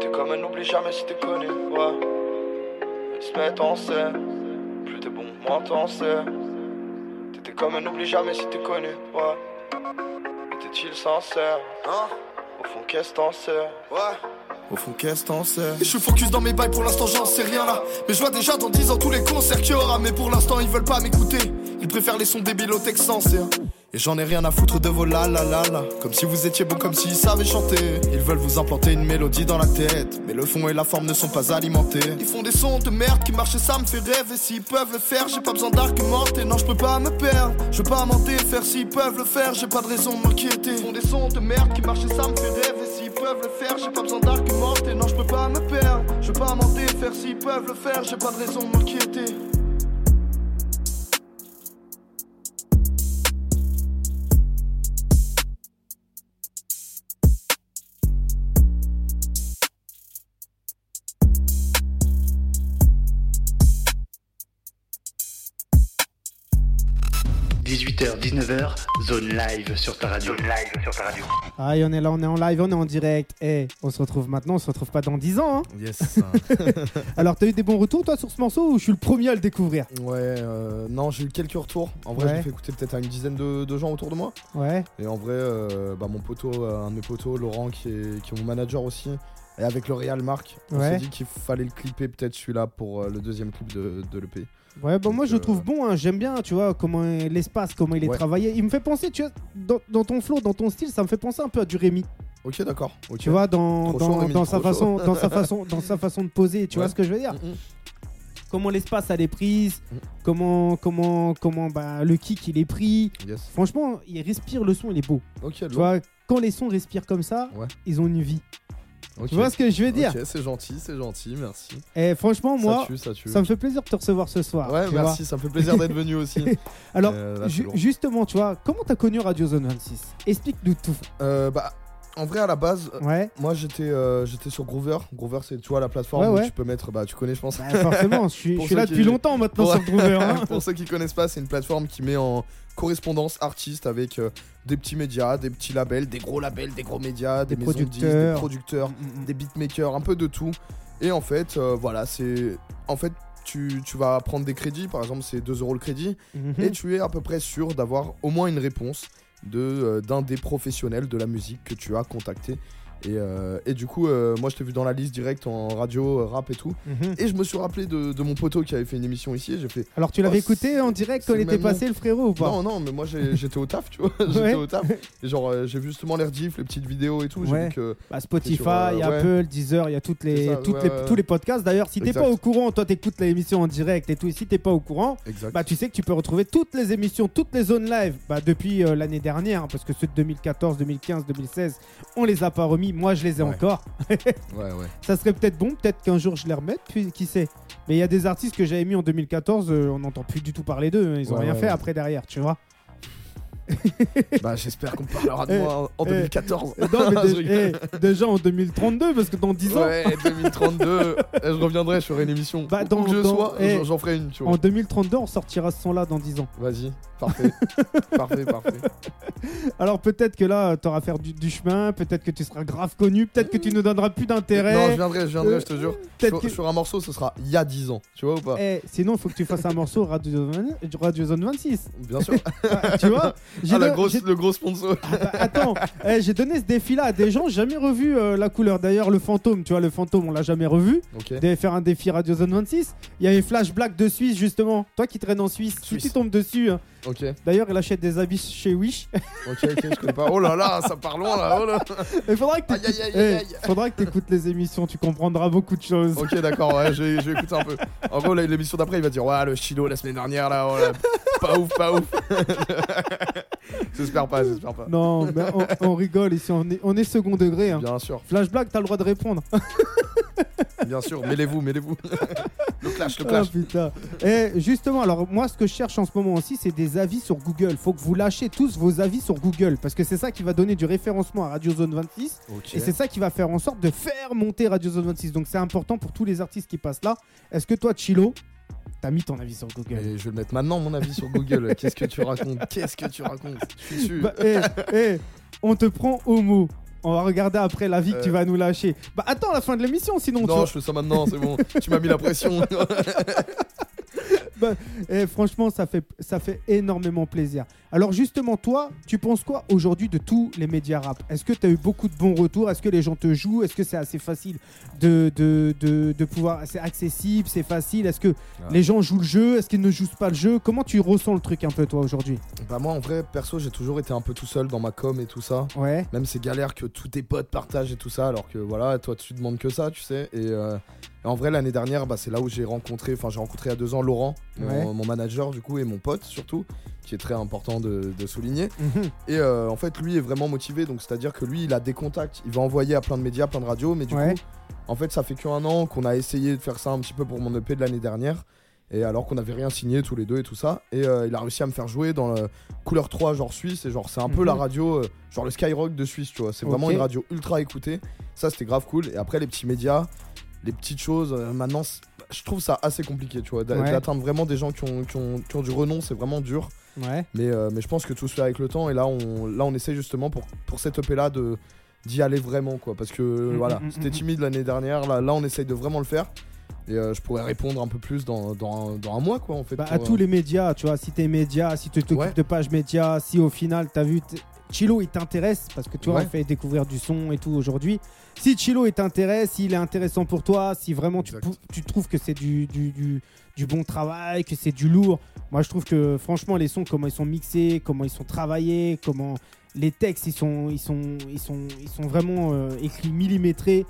T'es comme elle, n'oublie jamais si t'es connu. Ouais. Ils se mettent en scène Plus t'es bon, moins t'en sais. T'étais comme elle, n'oublie jamais si t'es connu. Ouais. Était-il sincère? Hein? Au fond, qu'est-ce t'en sais? Ouais au fond, qu'est-ce t'en sais Je suis focus dans mes bails, pour l'instant j'en sais rien là. Mais je vois déjà dans 10 ans tous les concerts qu'il y aura. Mais pour l'instant ils veulent pas m'écouter. Ils préfèrent les sons débiles au sincère. Et j'en ai rien à foutre de vos la la la. Comme si vous étiez bon, comme s'ils savaient chanter. Ils veulent vous implanter une mélodie dans la tête. Mais le fond et la forme ne sont pas alimentés. Ils font des sons de merde qui marchent et ça me fait rêver. S'ils peuvent le faire, j'ai pas besoin d'argumenter. Non, je peux pas me perdre. Je veux pas mentir, faire s'ils peuvent le faire. J'ai pas de raison de m'inquiéter. Ils font des sons de merde qui marchent et ça me fait rêver. Peuvent le faire, j'ai pas besoin d'argumenter. Non, je peux pas me perdre. Je veux pas mentir, faire s'ils peuvent le faire. J'ai pas de raison de m'inquiéter. – 19h, zone live sur ta radio. Zone live sur ta radio. Ah, et on est là, on est en live, on est en direct. Eh, on se retrouve maintenant, on se retrouve pas dans 10 ans. hein. Yes. Alors, t'as eu des bons retours toi sur ce morceau ou je suis le premier à le découvrir? Ouais, euh, non, j'ai eu quelques retours. En vrai, Ouais. j'ai fait écouter peut-être à une dizaine de, de gens autour de moi. Ouais. Et en vrai, euh, bah, mon poteau, euh, un de mes potos, Laurent, qui est, qui est mon manager aussi, et avec le Real Marc, on Ouais. s'est dit qu'il fallait le clipper peut-être celui-là pour euh, le deuxième clip de, de l'EP. Ouais, bah moi je le euh, trouve bon, hein. j'aime bien, tu vois, comment est- l'espace, comment il est Ouais. travaillé. Il me fait penser, tu vois, dans, dans ton flow, dans ton style, ça me fait penser un peu à du Rémi. Ok, d'accord. ok. Tu vois, dans, Trop dans, chaud, Rémi, dans trop sa chaud. façon, dans sa façon, dans sa façon de poser. Tu vois ce que je veux dire Mm, mm. Comment l'espace a des prises, Mm. comment, comment, comment, bah, le kick il est pris. Yes. Franchement, il respire le son, il est beau. Ok, Tu vois, quand les sons respirent comme ça, Ouais. ils ont une vie. Tu vois ce que je veux dire Ok, c'est gentil, c'est gentil, merci. Et franchement, moi, ça tue, ça tue. ça me fait plaisir de te recevoir ce soir. Ouais, merci, ça me fait plaisir d'être venu aussi. Alors, Euh, là, ju- justement, tu vois, comment t'as connu Radio Zone 26 Explique-nous tout. Euh, bah, en vrai, à la base, euh, Ouais. moi j'étais euh, j'étais sur Groover. Groover, c'est tu vois la plateforme Ouais, où tu peux mettre, bah tu connais, je pense. Bah, forcément, je suis, je suis là qui- depuis longtemps maintenant sur Groover. hein. Pour ceux qui connaissent pas, c'est une plateforme qui met en correspondance artiste avec euh, des petits médias, des petits labels, des gros labels, des gros médias, des, Des maisons de disques, producteurs. des producteurs, Mm, mm, mm. des beatmakers, un peu de tout. Et en fait, euh, voilà, c'est. En fait, tu, tu vas prendre des crédits, par exemple, c'est 2 euros le crédit, Mhm. et tu es à peu près sûr d'avoir au moins une réponse de, euh, d'un des professionnels de la musique que tu as contacté. Et, euh, et du coup, euh, moi je t'ai vu dans la liste directe en radio, euh, rap et tout. Mhm. Et je me suis rappelé de, de mon poteau qui avait fait une émission ici. J'ai fait Alors, tu l'avais Oh, écouté en direct quand il était passé, le frérot, ou pas non, non, mais moi j'étais au taf, tu vois. j'étais Ouais. au taf. Et genre, euh, j'ai vu justement les rediffs, les petites vidos et tout. Ouais. vu que. Bah, Spotify, sur, ouais. Apple, Deezer, il y a toutes les, ça, toutes les, tous les podcasts. D'ailleurs, si t'es pas au courant, toi t'écoutes l'émission en direct et tout, et si t'es pas au courant, Exact. bah tu sais que tu peux retrouver toutes les émissions, toutes les zones live, bah depuis l'année dernière, hein, parce que ceux de 2014, 2015, 2016, on les a pas remis. Moi, je les ai Ouais. encore. Ouais, ouais. Ça serait peut-être bon, peut-être qu'un jour je les remette, puis qui sait. Mais il y a des artistes que j'avais mis en 2014, euh, on n'entend plus du tout parler d'eux. hein. Ils ont Ouais, rien fait après derrière, tu vois. bah, j'espère qu'on parlera de Eh, moi en en eh. 2014. Non, mais dé- eh, déjà en 2032, parce que dans 10 ans, Ouais, 2032. eh, je reviendrai, je ferai une émission. Bah, dans- que je dans- sois, eh, j'en- ferai une, tu vois. en 2032, on sortira ce son-là dans 10 ans. Vas-y, parfait. parfait, parfait. Alors peut-être que là, t'auras fait du, du chemin, peut-être que tu seras grave connu, peut-être que tu nous donneras plus Non, je d'intérêt. viendrai, je viendrai, je te jure. Peut-être Sur, que- sur un morceau, ce sera il y a 10 ans, tu vois ou pas? Eh, sinon, il faut que tu fasses un morceau Radio Zone, Radio Zone 26. Bien sûr. Ah, tu vois? Ah, la grosse, le gros sponsor. Ah bah, attends, eh, j'ai donné ce défi-là à des gens, j'ai jamais revu euh, la couleur. D'ailleurs, le fantôme, tu vois, le fantôme, on l'a jamais revu. Ok. Faire un défi Radio Zone 26. Il y avait Flash Black de Suisse, justement. Toi qui traînes en Suisse, si Suisse. tu tombes dessus. hein. Ok, D'ailleurs, il achète des habits chez Wish. ok, ok, je connais pas. Oh là là, ça part loin là, oh là. Il faudra que Aïe, t'écoutes aïe, aïe, aïe, eh, aïe. faudra que t'écoutes les émissions, tu comprendras beaucoup de choses. Ok, d'accord, ouais, je vais, je vais écouter un peu. En gros, là, l'émission d'après, il va dire Ouais, le chilo la semaine dernière là, oh là, pas ouf, pas ouf. J'espère pas, j'espère pas. Non, mais on, on rigole ici, on est, on est second degré. Hein. Bien sûr, Flash Black, t'as le droit de répondre. bien sûr. Mêlez-vous, mêlez-vous. le clash, le Ah clash. putain. Et justement, alors moi, ce que je cherche en ce moment aussi, c'est des avis sur Google. Faut que vous lâchez tous vos avis sur Google parce que c'est ça qui va donner du référencement à Radio Zone 26 Ok. et c'est ça qui va faire en sorte de faire monter Radio Zone 26. Donc c'est important pour tous les artistes qui passent là. Est-ce que toi, Chilo, t'as mis ton avis sur Google Et je vais le mettre maintenant, mon avis sur Google. Qu'est-ce que tu racontes? Qu'est-ce que tu racontes? Je suis sûr. Bah, on te prend au mot. On va regarder après l'avis que tu Euh. vas nous lâcher. Bah attends la fin de l'émission sinon non, je fais ça maintenant, c'est bon. Tu m'as mis la pression. Eh, franchement, ça fait, ça fait énormément plaisir. Alors justement, toi, tu penses quoi aujourd'hui de tous les médias rap? Est-ce que tu as eu beaucoup de bons retours? Est-ce que les gens te jouent? Est-ce que c'est assez facile de, de, de, de pouvoir... C'est accessible, c'est facile? Est-ce que les gens jouent le jeu? Est-ce qu'ils ne jouent pas le jeu? Comment tu ressens le truc un peu toi aujourd'hui? Bah, moi, en vrai, perso, j'ai toujours été un peu tout seul dans ma com et tout ça. Ouais. Même c'est galère que tous tes potes partagent et tout ça, alors que voilà, toi tu demandes que ça, tu sais. Et, euh, et en vrai, l'année dernière, bah, c'est là où j'ai rencontré, enfin j'ai rencontré il y a deux ans Laurent, mon, Ouais. mon manager du coup, et mon pote surtout, qui est très important de, de souligner. Mhm. Et euh, en fait, lui est vraiment motivé, donc c'est-à-dire que lui, il a des contacts, il va envoyer à plein de médias, plein de radios, mais du Ouais. coup, en fait, ça fait qu'un an qu'on a essayé de faire ça un petit peu pour mon EP de l'année dernière. Et alors qu'on n'avait rien signé tous les deux et tout ça. Et euh, il a réussi à me faire jouer dans le couleur 3, genre suisse. Et genre, c'est un peu Mhm. la radio, euh, genre le Skyrock de Suisse, tu vois. C'est vraiment une radio ultra écoutée. Ça, c'était grave cool. Et après, les petits médias, les petites choses, euh, maintenant, je trouve ça assez compliqué, tu vois. Ouais. D'atteindre vraiment des gens qui ont, qui ont, qui ont du renom, c'est vraiment dur. Ouais. Mais, euh, mais je pense que tout se fait avec le temps. Et là, on, là, on essaie justement pour, pour cette EP là de d'y aller vraiment quoi parce que Mm, voilà mm, mm, c'était mm. timide l'année dernière là, là on essaye de vraiment le faire et euh, je pourrais répondre un peu plus dans, dans, dans un mois quoi en fait Bah, pour, à euh, tous les médias, tu vois, si t'es média, si tu t'occupes Ouais. de pages médias, si au final t'as vu Chilo il t'intéresse parce que tu vois, Ouais. on fait découvrir du son et tout aujourd'hui. Si Chilo il t'intéresse, s'il est intéressant pour toi, si vraiment tu, trouves que c'est du, du, du, du bon travail, que c'est du lourd, moi je trouve que franchement les sons, comment ils sont mixés, comment ils sont travaillés, comment les textes ils sont, ils sont, ils sont, ils sont vraiment euh, écrits millimétrés.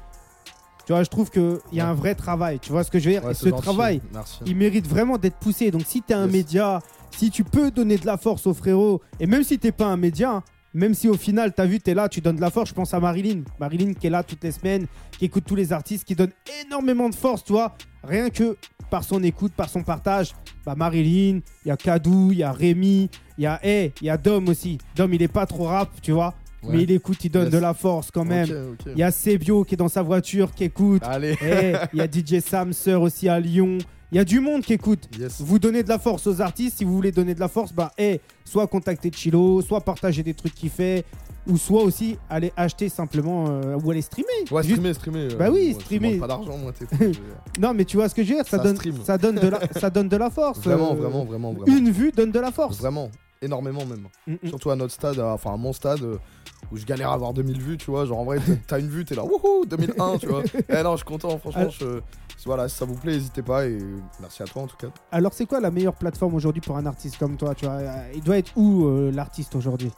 Tu vois, je trouve qu'il y a Ouais. un vrai travail. Tu vois ce que je veux dire? Ouais, Et c'est ce gentil. travail, merci il mérite vraiment d'être poussé. Donc si tu es un Yes. média, si tu peux donner de la force aux frérots, et même si t'es pas un média, hein, même si au final, tu as vu, tu es là, tu donnes de la force, je pense à Marilyn. Marilyn qui est là toutes les semaines, qui écoute tous les artistes, qui donne énormément de force, tu vois. Rien que par son écoute, par son partage. Bah Marilyn, il y a Kadou, il y a Rémi, il y a hey, il y a Dom aussi. Dom, il est pas trop rap, tu vois. Ouais. Mais il écoute, il donne Yes. de la force quand même. Il y a Sebio qui est dans sa voiture, qui écoute. allez Eh, Il y a DJ Sam Sir aussi à Lyon. Il y a du monde qui écoute. yes Vous donnez de la force aux artistes. Si vous voulez donner de la force, bah, eh, soit contacter Chilo, soit partager des trucs qu'il fait, ou soit aussi aller acheter simplement euh, ou aller streamer. ouais Juste- streamer streamer euh, Bah oui, moi, streamer. pas d'argent moi t'es fou, je- Non, mais tu vois ce que je veux dire ça, Ça donne, stream. ça, donne de la, ça donne de la force. vraiment euh, vraiment vraiment vraiment Une vue donne de la force. vraiment énormément même Mm, mm. surtout à notre stade enfin à mon stade euh, où je galère à avoir 2000 vues tu vois genre en vrai t'as- une vue t'es là wouhou 2001 tu vois eh non je suis content franchement je- voilà si ça vous plaît n'hésitez pas et merci à toi en tout cas Alors, c'est quoi la meilleure plateforme aujourd'hui pour un artiste comme toi tu vois? Il doit être où euh, l'artiste aujourd'hui?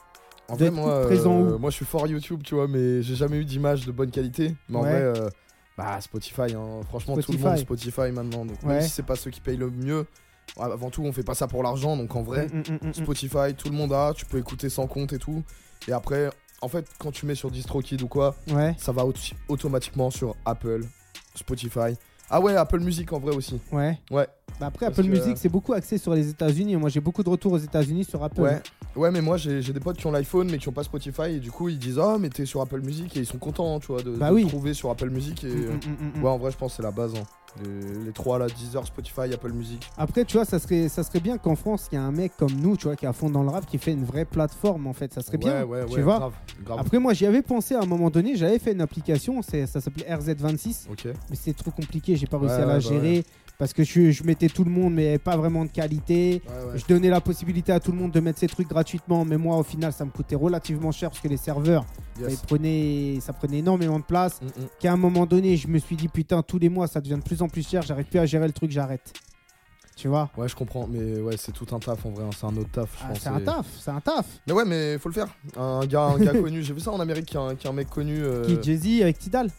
En vrai, moi, présent euh, où? moi, je suis fort YouTube, tu vois, mais j'ai jamais eu d'image de bonne qualité. Mais en Ouais. vrai, euh, bah, Spotify, hein. franchement, tout le monde Spotify maintenant. Donc, Ouais. même si c'est pas ceux qui payent le mieux, avant tout, on fait pas ça pour l'argent. Donc, en vrai, mm, mm, mm. Spotify, tout le monde a, tu peux écouter sans compte et tout. Et après, en fait, quand tu mets sur DistroKid ou quoi, Ouais, ça va auto- automatiquement sur Apple, Spotify. Ah ouais, Apple Music en vrai aussi. ouais. Ouais. Bah après, Parce Apple que- Music, c'est beaucoup axé sur les États-Unis. Moi, j'ai beaucoup de retours aux États-Unis sur Apple. Ouais. Ouais, mais moi j'ai des potes qui ont l'iPhone mais qui ont pas Spotify et du coup ils disent Ah, mais t'es sur Apple Music et ils sont contents, tu vois, de, Bah de oui. te trouver sur Apple Music. Et Mm, euh, mm, mm, mm. ouais, en vrai, je pense que c'est la base. hein. Les, les trois là, Deezer, Spotify, Apple Music. Après, tu vois, ça serait, ça serait bien qu'en France, il y a un mec comme nous, tu vois, qui est à fond dans le rap, qui fait une vraie plateforme, en fait. Ça serait bien. Ouais, ouais, tu ouais, vois grave, grave. Après, moi, j'y avais pensé à un moment donné. J'avais fait une application, ça s'appelait RZ26, Ok. mais c'est trop compliqué. J'ai pas réussi à la bah gérer parce que je, je mettais tout le monde, mais pas vraiment de qualité. Ouais, ouais. Je donnais la possibilité à tout le monde de mettre ses trucs gratuitement, mais moi, au final, ça me coûtait relativement cher parce que les serveurs, ça, prenait, ça prenait énormément de place. Mm, mm. Qu'à un moment donné, je me suis dit, putain, tous les mois, ça devient de plus en plus cher. J'arrive plus à gérer le truc, j'arrête. Tu vois? Ouais, je comprends, mais ouais, c'est tout un taf en vrai, hein, c'est un autre taf, je Ah, pense. C'est un taf, c'est un taf. Mais ouais, mais faut le faire. Un gars, un gars connu, j'ai vu ça en Amérique, qui est un, qui est un mec connu. euh, Qui Jay-Z avec Tidal?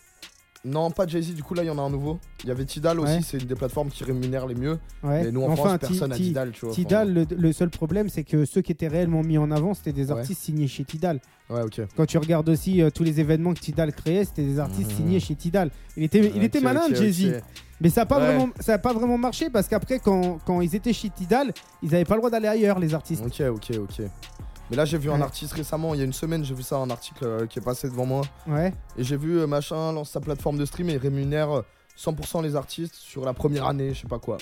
Non, pas Jay-Z, du coup là il y en a un nouveau. Il y avait Tidal aussi, Ouais. c'est une des plateformes qui rémunère les mieux. Ouais. Mais nous en Enfin, France, personne Ti- Tidal, tu vois. Tidal, le, le seul problème, c'est que ceux qui étaient réellement mis en avant, c'était des Ouais. artistes signés chez Tidal. Ouais, ok. Quand tu regardes aussi euh, tous les événements que Tidal créait, c'était des artistes Mhm. signés chez Tidal. Il était, il était malin, Jay-Z. Mais ça n'a pas, vraiment, ça a pas vraiment marché parce qu'après, quand, quand ils étaient chez Tidal, ils n'avaient pas le droit d'aller ailleurs, les artistes. Ok, ok, ok. Mais là j'ai vu un artiste récemment, il y a une semaine, j'ai vu ça, un article euh, qui est passé devant moi. Ouais. Et j'ai vu euh, machin lance sa plateforme de stream et rémunère euh, 100% les artistes sur la première année, je sais pas quoi.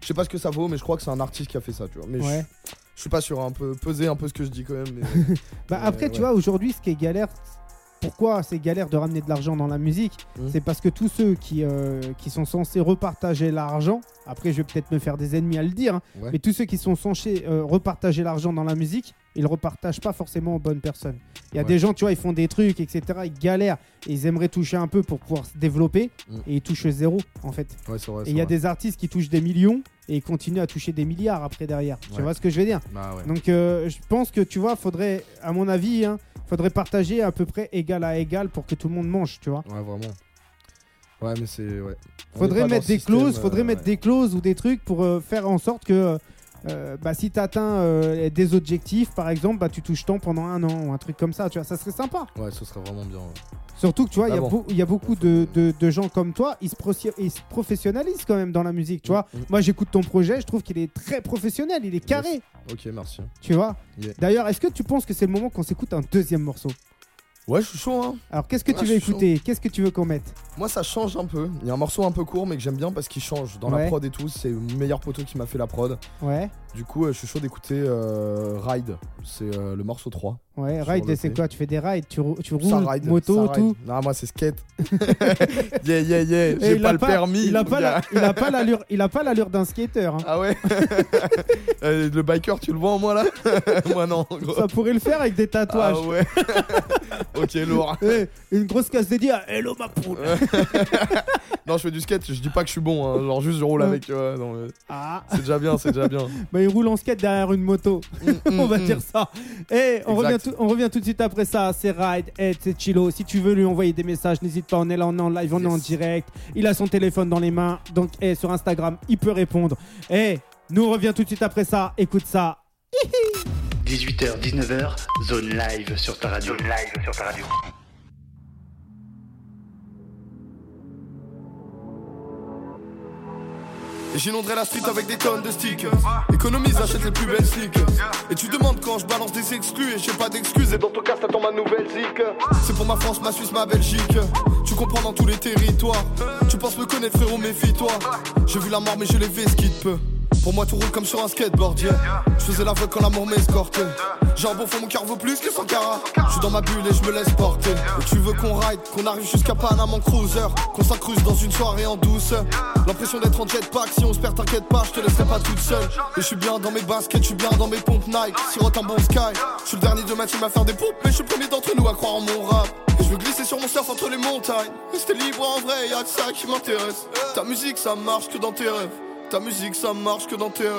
Je sais pas ce que ça vaut, mais je crois que c'est un artiste qui a fait ça, tu vois. Mais je- ouais. je, suis pas sûr, un peu peser un peu ce que je dis quand même. mais- Bah, Euh, après, tu vois, aujourd'hui, ce qui est galère, pourquoi c'est galère de ramener de l'argent dans la musique Mhm. C'est parce que tous ceux qui, euh, qui sont censés repartager l'argent, après, je vais peut-être me faire des ennemis à le dire, hein, Ouais. mais tous ceux qui sont censés euh, repartager l'argent dans la musique, ils repartagent pas forcément aux bonnes personnes. Il y a Ouais. des gens, tu vois, ils font des trucs, etc., ils galèrent, et ils aimeraient toucher un peu pour pouvoir se développer, Mhm. et ils touchent zéro, en fait. Ouais, c'est vrai. Et il y a vrai. des artistes qui touchent des millions, et ils continuent à toucher des milliards après derrière. Tu vois ce que je veux dire? Bah donc euh, je pense que tu vois, faudrait, à mon avis, hein, faudrait partager à peu près égal à égal pour que tout le monde mange, tu vois. Ouais, vraiment. Ouais, mais c'est. Ouais. Faudrait mettre des clauses, faudrait euh, mettre des clauses ou des trucs pour euh, faire en sorte que euh, bah, si tu atteins des objectifs, par exemple, bah, tu touches tant pendant un an ou un truc comme ça, tu vois, ça serait sympa. Ouais, ce serait vraiment bien. ouais. Surtout que tu vois, il y, a bon. beau- il y a beaucoup de, de- de gens comme toi, ils se, ils se professionnalisent quand même dans la musique, tu vois. Mm, mm. Moi, j'écoute ton projet, je trouve qu'il est très professionnel, il est carré, Ok, merci. tu vois. Yeah. D'ailleurs, est-ce que tu penses que c'est le moment qu'on s'écoute un deuxième morceau? Ouais, je suis chaud, hein. Alors, qu'est-ce que Ouais, tu veux écouter? Qu'est-ce que tu veux qu'on mette? Moi, ça change un peu. Il y a un morceau un peu court, mais que j'aime bien parce qu'il change dans Ouais. la prod et tout. C'est le meilleur poteau qui m'a fait la prod. Ouais, Du coup, euh, je suis chaud d'écouter euh, Ride. C'est euh, le morceau 3. ouais, ride, c'est quoi? Tu fais des rides, tu, rou- tu Ça roules, ride. moto, tout? Non, moi, c'est skate. yeah, yeah, yeah. Et J'ai pas le permis. Il a pas, la- il a pas l'allure, d'un skater. hein. Ah ouais? Le biker, tu le vois en moi là? Moi non, gros. Ça pourrait le faire avec des tatouages. Ah ouais Ok, lourd. Eh, une grosse casse dédiée à Hello ma poule. Non, je fais du skate, je dis pas que je suis bon, hein. genre juste je roule avec. ouais, non, mais Ah, c'est déjà bien, c'est déjà bien. bah il roule en skate derrière une moto. on va Mm, dire ça. Et on revient, tout, on revient tout de suite après ça. C'est Ride, Ed, c'est Chilo. Si tu veux lui envoyer des messages, n'hésite pas. On est là, on est en live, on est en direct. Il a son téléphone dans les mains. Donc, eh, sur Instagram, il peut répondre. Et nous on revient tout de suite après ça. Écoute ça. 18h, 19h, zone live sur ta radio. Zone live sur ta radio. J'inonderai la street avec des tonnes de stickers. Économise, achète les plus belles sneakers. Et tu demandes quand je balance des exclus et j'ai pas d'excuses. Et dans ton cas, t'attends ma nouvelle zik. C'est pour ma France, ma Suisse, ma Belgique. Tu comprends dans tous les territoires. Tu penses me connaître, frérot, méfie-toi. J'ai vu la mort, mais je l'ai fait ce qui te peut. Pour moi, tout roule comme sur un skateboard, yeah. Je faisais la voix quand l'amour m'escortait. J'ai un bon fond, mon cœur vaut plus que 100 carats. Je suis dans ma bulle et je me laisse porter. Et tu veux qu'on ride, qu'on arrive jusqu'à Panama en cruiser. Qu'on s'incruste dans une soirée en douceur. L'impression d'être en jetpack, si on se perd, t'inquiète pas, je te laisserai pas toute seule. Et je suis bien dans mes baskets, je suis bien dans mes pompes Nike. Sirote un bon sky. Je suis le dernier de ma team à faire des pompes, mais je suis le premier d'entre nous à croire en mon rap. Et je veux glisser sur mon surf entre les montagnes. Rester libre en vrai, y'a que ça qui m'intéresse. Ta musique, ça marche que dans tes rêves. Ta musique ça marche que dans tes rêves.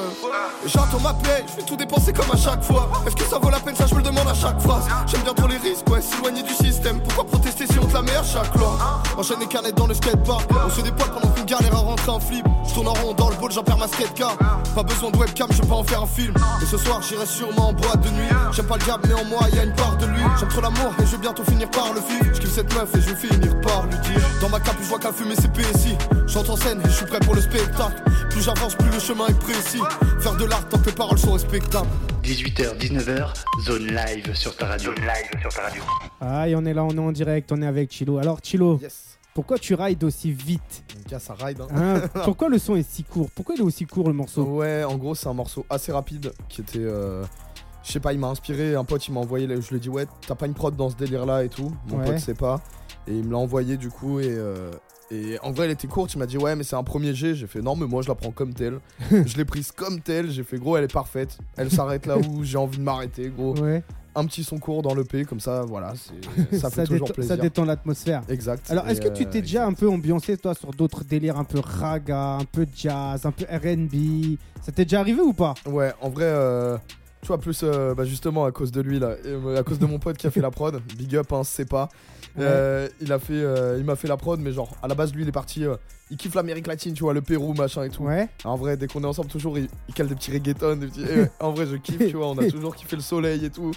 J'attends ma paix, je vais tout dépenser comme à chaque fois. Est-ce que ça vaut la peine ça je me le demande à chaque phrase J'aime bien trop les risques ouais s'éloigner du système. Pourquoi protester si on te la met à chaque loi Enchaîne les canettes dans le skatepark. On se dépoile pendant qu'on galère à rentrer en flip. Je tourne en rond dans le bol j'en perds ma skate car. Pas besoin de webcam je vais pas en faire un film. Et ce soir j'irai sûrement en boîte de nuit. J'aime pas le diable mais en moi y a une part de lui. J'aime trop l'amour et je vais bientôt finir par le vivre Je cette meuf et je vais finir par lui dire. Dans ma cape je vois qu'à fumer c'est PSI J'entre en scène et je suis prêt pour le spectacle Plus j'avance plus le chemin est précis Faire de l'art tant que les paroles sont respectables 18h, 19h, zone live sur ta radio. Zone live sur ta radio. Ah, et on est là, on est en direct, on est avec Chilo. Alors, Chilo, Yes. pourquoi tu rides aussi vite gars, ça ride. Hein. Hein Pourquoi le son est si court? Pourquoi il est aussi court le morceau? Ouais, en gros, c'est un morceau assez rapide qui était. euh, Je sais pas, il m'a inspiré. Un pote, il m'a envoyé. Je lui ai dit, ouais, t'as pas une prod dans ce délire là et tout. Mon Ouais. pote sait pas. Et il me l'a envoyé du coup. Et, euh, et en vrai, elle était courte. Il m'a dit, ouais, mais c'est un premier G. J'ai fait, non, mais moi, je la prends comme telle. je l'ai prise comme telle. J'ai fait, gros, elle est parfaite. Elle s'arrête là où j'ai envie de m'arrêter, gros. Ouais, Un petit son court dans le P, comme ça, voilà. c'est- Ça fait toujours détend, plaisir. ça détend l'atmosphère. Exact. Alors, est-ce que tu t'es euh, déjà un peu ambiancé, toi, sur d'autres délires un peu raga, un peu jazz, un peu RB? Ça t'est déjà arrivé ou pas? Ouais, en vrai, euh, Tu vois, plus euh, bah, justement à cause de lui là, euh, à cause de mon pote qui a fait la prod, big up, hein, c'est pas. Euh, il a fait, euh, il m'a fait la prod, mais genre à la base lui il est parti, euh, il kiffe l'Amérique latine, tu vois, le Pérou machin et tout. Ouais. En vrai, dès qu'on est ensemble, toujours il, il cale des petits reggaeton, des petits. et ouais, en vrai, je kiffe, tu vois, on a toujours kiffé le soleil et tout.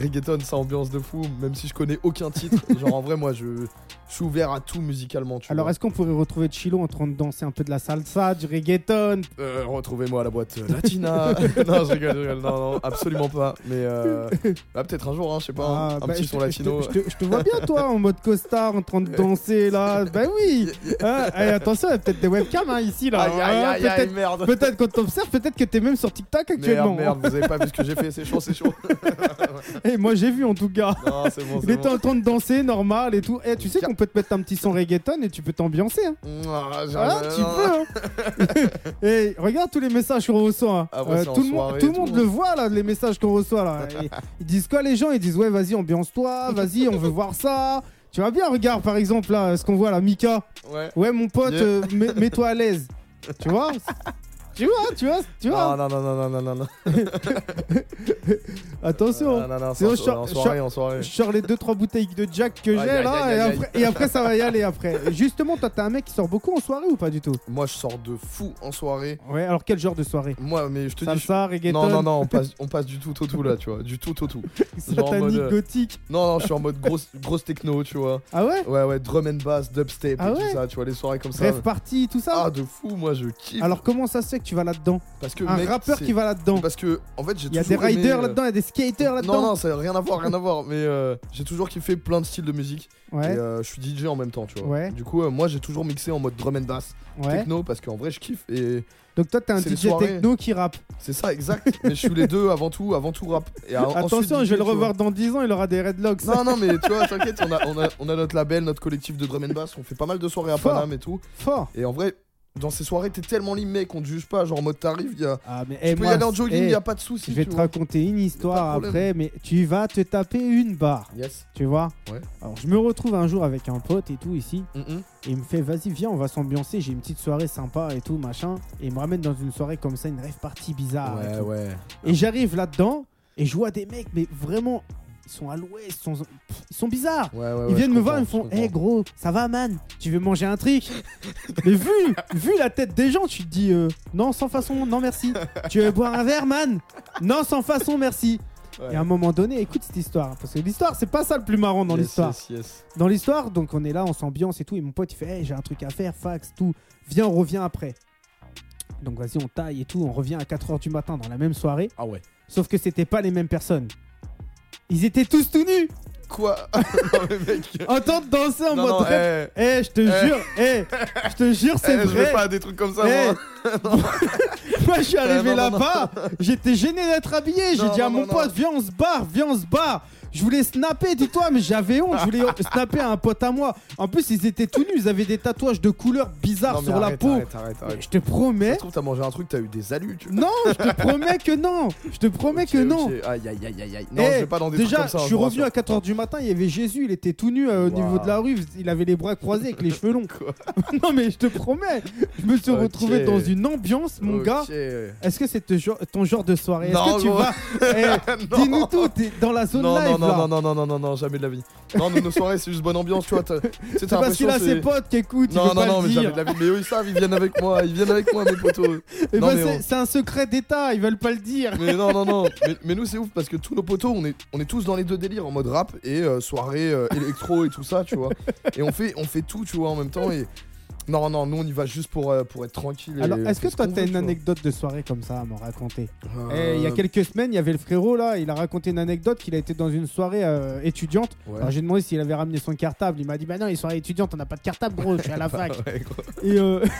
Reggaeton, ça ambiance de fou, même si je connais aucun titre. genre en vrai, moi je, je suis ouvert à tout musicalement, tu Alors, vois. est-ce qu'on pourrait retrouver Chilo en train de danser un peu de la salsa, du reggaeton? Euh, Retrouvez-moi à la boîte euh, Latina. non, je rigole, je rigole. Non, non, absolument pas. Mais euh, bah, peut-être un jour, hein, je sais pas, hein, Ah, un bah, petit je son te- latino. Je te, je te- je te vois bien, toi, en mode costard, en train de danser là. Bah oui. Hein, eh, attention, il y a peut-être des webcams hein, ici là. Aïe, aïe, Hein, aïe, aïe, peut-être, merde. peut-être qu'on t'observe, peut-être que t'es même sur TikTok actuellement. Merde, merde, vous avez pas vu ce que j'ai fait, c'est chaud, c'est chaud. Eh, moi j'ai vu en tout cas. Non, c'est bon, Il c'est était bon. en train de danser normal et tout. Eh, tu sais qu'on peut te mettre un petit son reggaeton et tu peux t'ambiancer. Hein. Ah, j'ai- Ah, tu peux. Hein. Eh, regarde tous les messages qu'on reçoit. hein. Ah c'est en tout le monde, soirée tout et le monde le voit là, les messages qu'on reçoit là. Et ils disent quoi les gens? Ils disent ouais, vas-y, ambiance-toi, vas-y, on veut voir ça. Tu vois bien, regarde par exemple là, ce qu'on voit là, Mika. Ouais. Ouais, mon pote, euh, mets- mets-toi à l'aise. Tu vois? Tu vois, tu vois, tu vois. Non, non, non, non, non, non, non. Attention. Non, non, Sinon, en, je en je soirée, en soirée. Je sors les 2-3 bouteilles de Jack que j'ai là et, après, et après ça va y aller après. Justement, toi t'es un mec qui sort beaucoup en soirée ou pas du tout? Moi, je sors de fou en soirée. Ouais, alors quel genre de soirée? Moi, mais je te dis. je- Salsa, reggaeton, Non, non, non, on passe, on passe du tout au tout là, tu vois. Du tout au tout. satanique, mode, euh, gothique. Non, non, je suis en mode grosse, grosse techno, tu vois. Ah ouais? Ouais, ouais, drum and bass, dubstep Ah et ouais? tout ça, tu vois, les soirées comme ça. Rêve party, tout ça? Ah, de fou, moi, je kiffe. Alors comment ça se fait tu vas là-dedans parce que, Un mec, rappeur qui va là-dedans Parce que, en fait, j'ai Il y a des aimé, riders euh, là-dedans, il y a des skaters là-dedans Non, non, ça n'a rien à voir, rien à voir. Mais euh, j'ai toujours kiffé plein de styles de musique. Ouais, Et euh, je suis DJ en même temps, tu vois. Ouais. Du coup, euh, moi, j'ai toujours mixé en mode drum and bass, ouais. techno, parce qu'en vrai, je kiffe. Et Donc toi t'es un DJ techno qui rappe. c'est ça, exact. mais je suis les deux avant tout, avant tout rap. Et ensuite Attention, DJ, je vais le revoir dans 10 ans, il aura des redlocks. Non, non, mais tu vois, t'inquiète, on a, on, a, on a notre label, notre collectif de drum and bass. On fait pas mal de soirées à Fort. Paname et tout. Fort. Et en vrai, dans ces soirées, t'es tellement libre, mec, on te juge pas. Genre, en mode t'arrives, y a... Ah mais tu eh, peux moi, y aller en jogging, eh, y a pas de souci. Je vais te vois. raconter une histoire après, mais tu vas te taper une barre, Yes. tu vois Ouais. Alors je me retrouve un jour avec un pote et tout ici, Mhm. et il me fait vas-y viens on va s'ambiancer, j'ai une petite soirée sympa et tout machin, et il me ramène dans une soirée comme ça, une rêve partie bizarre. ouais, ouais. Et j'arrive là-dedans et je vois des mecs, mais vraiment, ils sont à l'ouest, ils sont, ils sont bizarres. Ouais, ouais, ouais, ils viennent me voir, ils me font Hé gros, ça va man? Tu veux manger un truc? Mais vu, vu la tête des gens, tu te dis euh, Non, sans façon, non merci. tu veux boire un verre, man? Non, sans façon, merci. Ouais. Et à un moment donné, écoute cette histoire. Parce que l'histoire, c'est pas ça le plus marrant dans Yes, l'histoire. yes, yes. Dans l'histoire, donc on est là, on s'ambiance et tout. Et mon pote, il fait Hey, j'ai un truc à faire, fax, tout. Viens, on revient après. Donc vas-y, on taille et tout. On revient à 4h du matin dans la même soirée. Ah ouais. Sauf que c'était pas les mêmes personnes. Ils étaient tous tout nus Quoi Non, mais mec. en train de danser en Non, mode non, rap. eh, Eh, je te Eh. jure, eh, je te jure, c'est eh, je vrai. pas à des trucs comme ça, Eh, moi. Moi, je suis arrivé non, non, là-bas, j'étais gêné d'être habillé. J'ai Non, dit à non, mon non, pote, viens, on se barre, viens, on se barre. Je voulais snapper, dis-toi, mais j'avais honte. Je voulais snapper à un pote à moi. En plus, ils étaient tout nus, ils avaient des tatouages de couleurs bizarres Non, mais sur la arrête, peau. Arrête, arrête, Mais arrête. Je te Ça promets. se trouve, t'as mangé un truc, t'as eu des alus, tu vois. Non, je te promets que non. Je te promets que Ok, non. ok. Aïe, aïe, aïe, aïe, aïe. Non, Eh, je vais pas dans des Déjà, trucs comme ça. je hein, suis vous revenu à rassure. 4h du matin, il y avait Jésus, il était tout nu euh, au niveau de la rue, il avait les bras croisés avec les cheveux longs. Quoi non mais je te promets, je me suis Ok. retrouvé dans une ambiance, mon Ok. gars. Est-ce que c'est te ton genre de soirée? Est-ce Non, que tu gros. vas Eh, Non. Dis-nous tout, t'es dans la zone non, live non. Non, non, non, non, non, non, jamais de la vie. Non, nous, nos soirées, c'est juste bonne ambiance, tu vois. C'est parce qu'il a ses potes qui écoutent, il Non, veut non, pas non, le mais jamais de la vie. Mais eux, ils savent, ils viennent avec moi, ils viennent avec moi, mes potos. Eh Non, ben, mais c'est on- un secret d'État, ils veulent pas le dire. Mais non, non, non. Mais, mais nous, c'est ouf parce que tous nos potos, on est, on est tous dans les deux délires, en mode rap et euh, soirée euh, électro et tout ça, tu vois. Et on fait, on fait tout, tu vois, en même temps. Et non, non, nous, on y va juste pour, euh, pour être tranquille. Alors, est-ce que toi t'as une anecdote de soirée comme ça à me raconter Euh, Eh, Il y a quelques semaines, il y avait le frérot là, il a raconté une anecdote qu'il a été dans une soirée euh, étudiante. Ouais. Alors j'ai demandé s'il avait ramené son cartable. Il m'a dit Bah non, les soirées étudiantes, on n'a pas de cartable, gros, je suis à la fac. Ouais, gros. Et euh...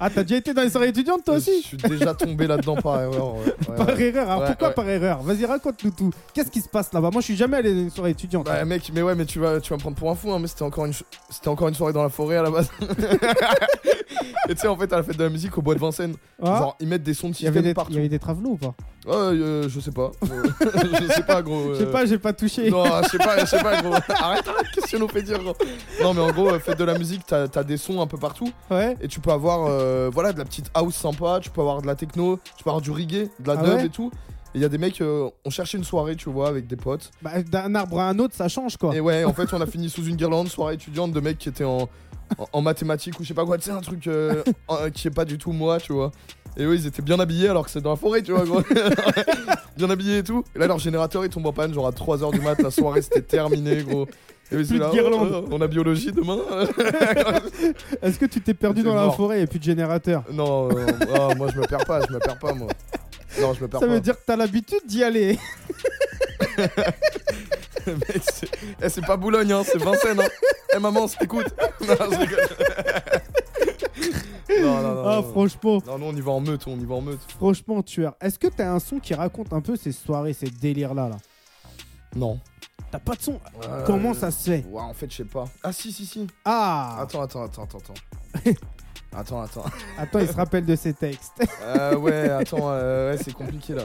Ah, t'as déjà été dans les soirées étudiantes toi Je aussi suis déjà tombé là-dedans par erreur. ouais. Par erreur. Alors pourquoi par erreur Vas-y, raconte-nous tout. Qu'est-ce qui se passe là-bas Moi, je suis jamais allé dans une soirée étudiante. Bah mec, mais ouais, mais tu vas, tu vas me prendre pour un fou, hein, mais c'était encore une, c'était encore une soirée dans la forêt à la base. Et tu sais, en fait, à la fête de la musique au bois de Vincennes, Ah, genre ils mettent des sons de il y avait système des, partout. il y avait des travelots ou pas Ouais, euh, je sais pas. Euh, je sais pas, gros. Je sais euh, pas, j'ai pas touché. Non, je sais pas, je sais pas, gros. Arrête, arrête, qu'est-ce que nous fais dire, gros Non, mais en gros, euh, fête de la musique, t'as t'as des sons un peu partout. Ouais. Et tu peux avoir, euh, voilà, de la petite house sympa, tu peux avoir de la techno, tu peux avoir du reggae, de la Ah dub ouais et tout. Et il y a des mecs, euh, on cherchait une soirée, tu vois, avec des potes. Bah, D'un arbre à un autre, ça change quoi. Et ouais, en fait, on a fini sous une guirlande, soirée étudiante de mecs qui étaient en, en, en mathématiques ou je sais pas quoi, tu sais, un truc euh, en- qui est pas du tout moi, tu vois. Et eux, ils étaient bien habillés alors que c'est dans la forêt, tu vois, gros. bien habillés et tout. Et là, leur générateur, il tombe en panne, genre à 3h du mat, la soirée c'était terminé, gros. Et eux, ils Plus étaient de là, guirlande. oh, oh, on a biologie demain. Est-ce que tu t'es perdu dans la forêt et plus de générateur? Non, euh, ah, moi je me perds pas, je me perds pas, moi. Non, je me perds Ça pas. veut dire que t'as l'habitude d'y aller. Mec, c'est eh, c'est pas Boulogne, hein, c'est Vincennes. Hein. Eh maman, si t'écoutes. Non, je rigole. non, non, non. Ah, non. franchement, Non, non, on y va en meute, on y va en meute. franchement, tueur. Est-ce que t'as un son qui raconte un peu ces soirées, ces délires-là là? Non. T'as pas de son? Euh, Comment ça se fait? Ouais, en fait, je sais pas. Ah, si, si, si. Ah Attends, attends, attends, attends, attends. attends, attends. Attends, il se rappelle de ses textes. Euh, ouais, attends, euh, ouais, c'est compliqué là.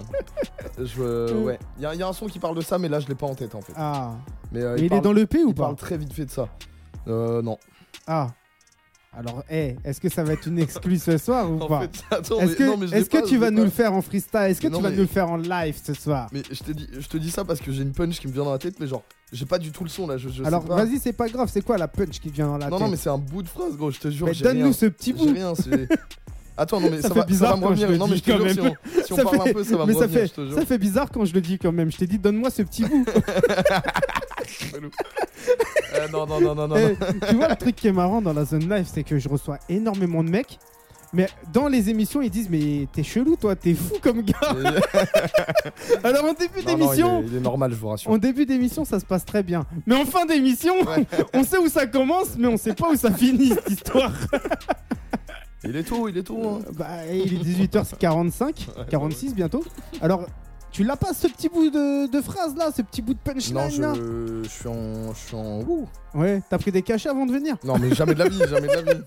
Je, euh, ouais. Il y, a- y a un son qui parle de ça, mais là, je l'ai pas en tête en fait. Ah. Mais, euh, Mais il, est parle- dans le P ou il pas parle très vite fait de ça. Euh, non. Ah. Alors, hé, est-ce que ça va être une exclue ce soir ou En pas Est-ce que, non, mais je l'ai est-ce que tu vas nous pas. le faire en freestyle Est-ce que tu non, vas mais- nous le faire en live ce soir Mais je te dis, je te dis ça parce que j'ai une punch qui me vient dans la tête, mais genre, j'ai pas du tout le son là. Je, Alors, vas-y, c'est pas grave. C'est quoi la punch qui te vient dans la Non, tête non, mais c'est un bout de phrase, gros, je te jure. Mais donne-nous ce petit bout. rien, c'est. Attends, non, mais Ça ça, fait va, bizarre ça va me quand je revenir. le Non, mais dis je te quand jure, si même. on, si on Ça parle fait- un peu, ça va mais me ça revenir, fait, je te jure. ça fait bizarre quand je le dis quand même. Je t'ai dit, donne-moi ce petit bout. Euh, non, non, non, non, non. Eh, tu vois, le truc qui est marrant dans la zone live, c'est que je reçois énormément de mecs. Mais dans les émissions, ils disent Mais t'es chelou, toi, t'es fou comme gars. Alors, en début il, d'émission, est, il est normal, je vous rassure. en début d'émission, ça se passe très bien. Mais en fin d'émission, Ouais. on sait où ça commence, mais on sait pas où ça finit cette histoire. Il est tôt, il est tôt. Hein. Bah, il est 18h45, 46 bientôt. Alors, tu l'as pas ce petit bout de, de phrase là, ce petit bout de punchline Non, là je, je suis en. Je suis en. Ouh. Ouais, t'as pris des cachets avant de venir Non, mais jamais de la vie, jamais de la vie.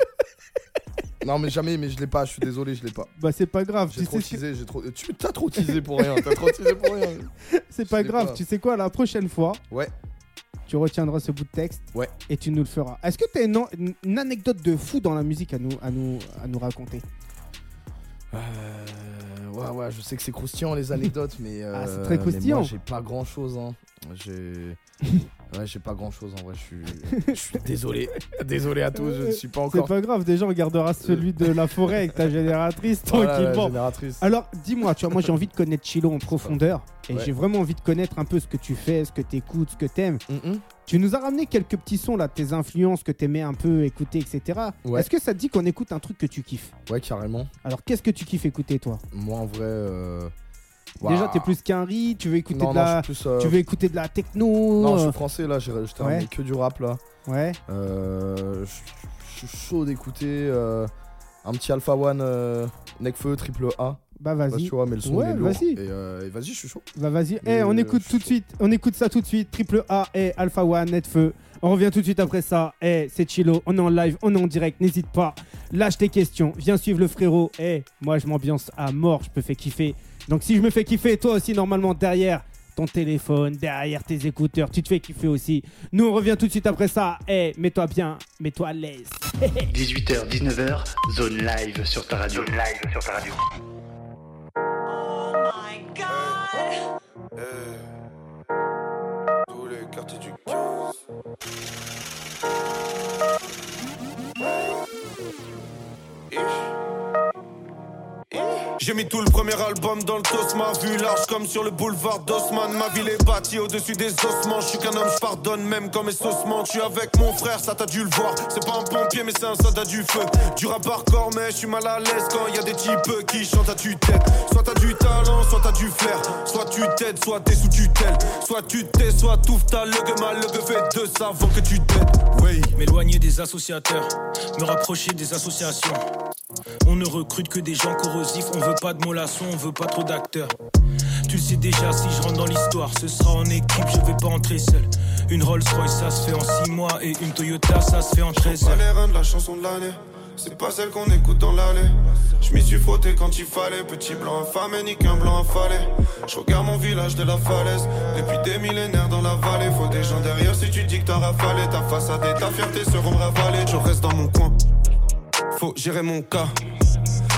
Non, mais jamais, mais je l'ai pas, je suis désolé, je l'ai pas. Bah, c'est pas grave. J'ai Tu trop sais, teasé, j'ai trop. Tu t'as trop teasé pour rien, t'as trop teasé pour rien. c'est pas grave. pas. Tu sais quoi, la prochaine fois, Ouais. Tu retiendras ce bout de texte Ouais. et tu nous le feras. Est-ce que t'as une, an- une- une anecdote de fou dans la musique à nous, à nous, à nous raconter? Euh, ouais, ouais, je sais que c'est croustillant les anecdotes, mais. euh, Ah, c'est très mais croustillant. j'ai pas grand chose, hein. J'ai. Ouais, j'ai pas grand chose en vrai, je suis. Je suis désolé. Désolé à tous, je ne suis pas C'est encore. pas grave, déjà on gardera celui de la forêt avec ta génératrice Voilà, tranquillement. génératrice. Alors, dis-moi, tu vois, moi j'ai envie de connaître Chilo en profondeur et Ouais. j'ai vraiment envie de connaître un peu ce que tu fais, ce que tu écoutes, ce que t'aimes. Mhm. Tu nous as ramené quelques petits sons là, de tes influences que t'aimais un peu écouter, etc. Ouais. Est-ce que ça te dit qu'on écoute un truc que tu kiffes? Ouais, carrément. Alors, qu'est-ce que tu kiffes écouter toi? Moi, en vrai. euh, Déjà, t'es plus qu'un riz, tu veux écouter Non, de non, la. je plus. euh, Tu veux écouter de la techno Non, je euh, suis français là, j'ai terminé Ouais. que du rap là. Ouais. Euh, je je suis chaud d'écouter euh, un petit Alpha One euh, Necfeu triple A. Bah vas-y. tu vois, mais le son Ouais, il est lourd. vas-y. Et, euh, et vas-y, je suis chaud. Bah vas-y. Eh, on euh, écoute tout de suite. On écoute ça tout de suite. Triple A et Alpha One, Netfeu. On revient tout de suite après ça. Eh, c'est Chilo. On est en live, on est en direct. N'hésite pas. Lâche tes questions. Viens suivre le frérot. Eh, moi je m'ambiance à mort. Je peux faire kiffer. Donc si je me fais kiffer, toi aussi normalement derrière ton téléphone, derrière tes écouteurs, tu te fais kiffer aussi. Nous on revient tout de suite après ça. Eh, mets-toi bien, mets-toi à l'aise. 18h, 19h, zone live sur ta radio. Zone live sur ta radio. Tous les quartiers du 15. J'ai mis tout le premier album dans le ma vue large comme sur le boulevard d'Osman. Ma ville est bâtie au-dessus des ossements. Je suis qu'un homme, je pardonne même quand mes. Je suis avec mon frère, ça t'as dû le voir. C'est pas un pompier, mais c'est un soldat du feu. Du rap hardcore, mais je suis mal à l'aise quand y a des types qui chantent à tue-tête. Soit t'as du talent, soit t'as du flair. Soit tu t'aides, soit t'es sous tutelle. Soit tu t'es, soit tout ta le mal, le fait de ça que tu t'aides. Oui. M'éloigner des associateurs, me rapprocher des associations. On ne recrute que des gens corrosifs, on veut pas de mollassons, on veut pas trop d'acteurs. Tu le sais déjà, si je rentre dans l'histoire, ce sera en équipe, je vais pas entrer seul. Une Rolls Royce, ça se fait en 6 mois, et une Toyota, ça se fait en 13 Pas heures. les reins de la chanson de l'année. C'est pas celle qu'on écoute dans l'allée. Je m'y suis frotté quand il fallait. Petit blanc affamé, ni qu'un blanc affalé. Je regarde mon village de la falaise. Depuis des millénaires dans la vallée. Faut des gens derrière si tu dis que t'as rafalé. Ta façade et ta fierté seront ravalées. Je reste dans mon coin. Faut gérer mon cas.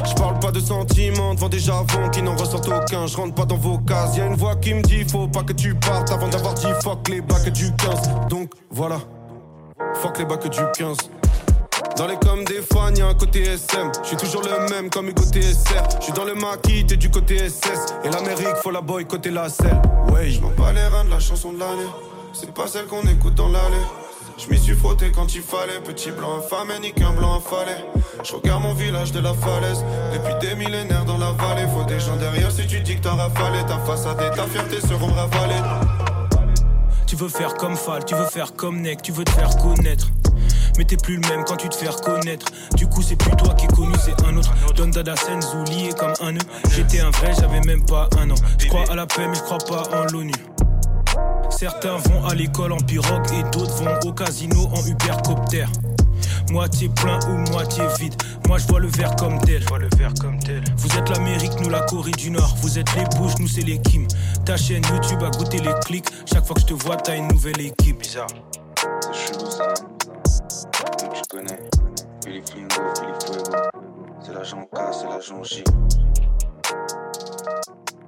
Je parle pas de sentiments devant des javons qui n'en ressortent aucun. Je rentre pas dans vos cases. Y a une voix qui me dit faut pas que tu partes avant d'avoir dit fuck les bacs du 15. Donc voilà, fuck les bacs du 15. Dans les comme des fans, y'a un côté SM. Je suis toujours le même comme Hugo TSR. Je suis dans le maquis, t'es du côté SS. Et l'Amérique, faut la boycotter la selle. Ouais, je m'en bats les reins de la chanson de l'année. C'est pas celle qu'on écoute dans l'allée. Je m'y suis frotté quand il fallait. Petit blanc infâme et nique un blanc affalé. Je regarde mon village de la falaise. Depuis des millénaires dans la vallée. Faut des gens derrière si tu dis que t'as rafalé. Ta façade et ta fierté seront ravalées. Tu veux faire comme Fall, tu veux faire comme Neck, tu veux te faire connaître. Mais t'es plus le même quand tu te fais reconnaître. Du coup, c'est plus toi qui est connu, c'est un autre. Don Dada Senzu lié comme un nœud. J'étais un vrai, j'avais même pas un an. Je crois à la paix, mais je crois pas en l'ONU. Certains vont à l'école en pirogue et d'autres vont au casino en Ubercopter. Moitié plein ou moitié vide. Moi je vois le verre comme tel. vois le verre comme tel. Vous êtes l'Amérique, nous la Corée du Nord. Vous êtes les bouches, nous c'est les Kim. Ta chaîne YouTube a goûté les clics. Chaque fois que je te vois, t'as une nouvelle équipe. Bizarre. C'est chelou ça. Donc je connais. Philippe Flingo, Philippe Fuego. C'est l'agent K, c'est l'agent J.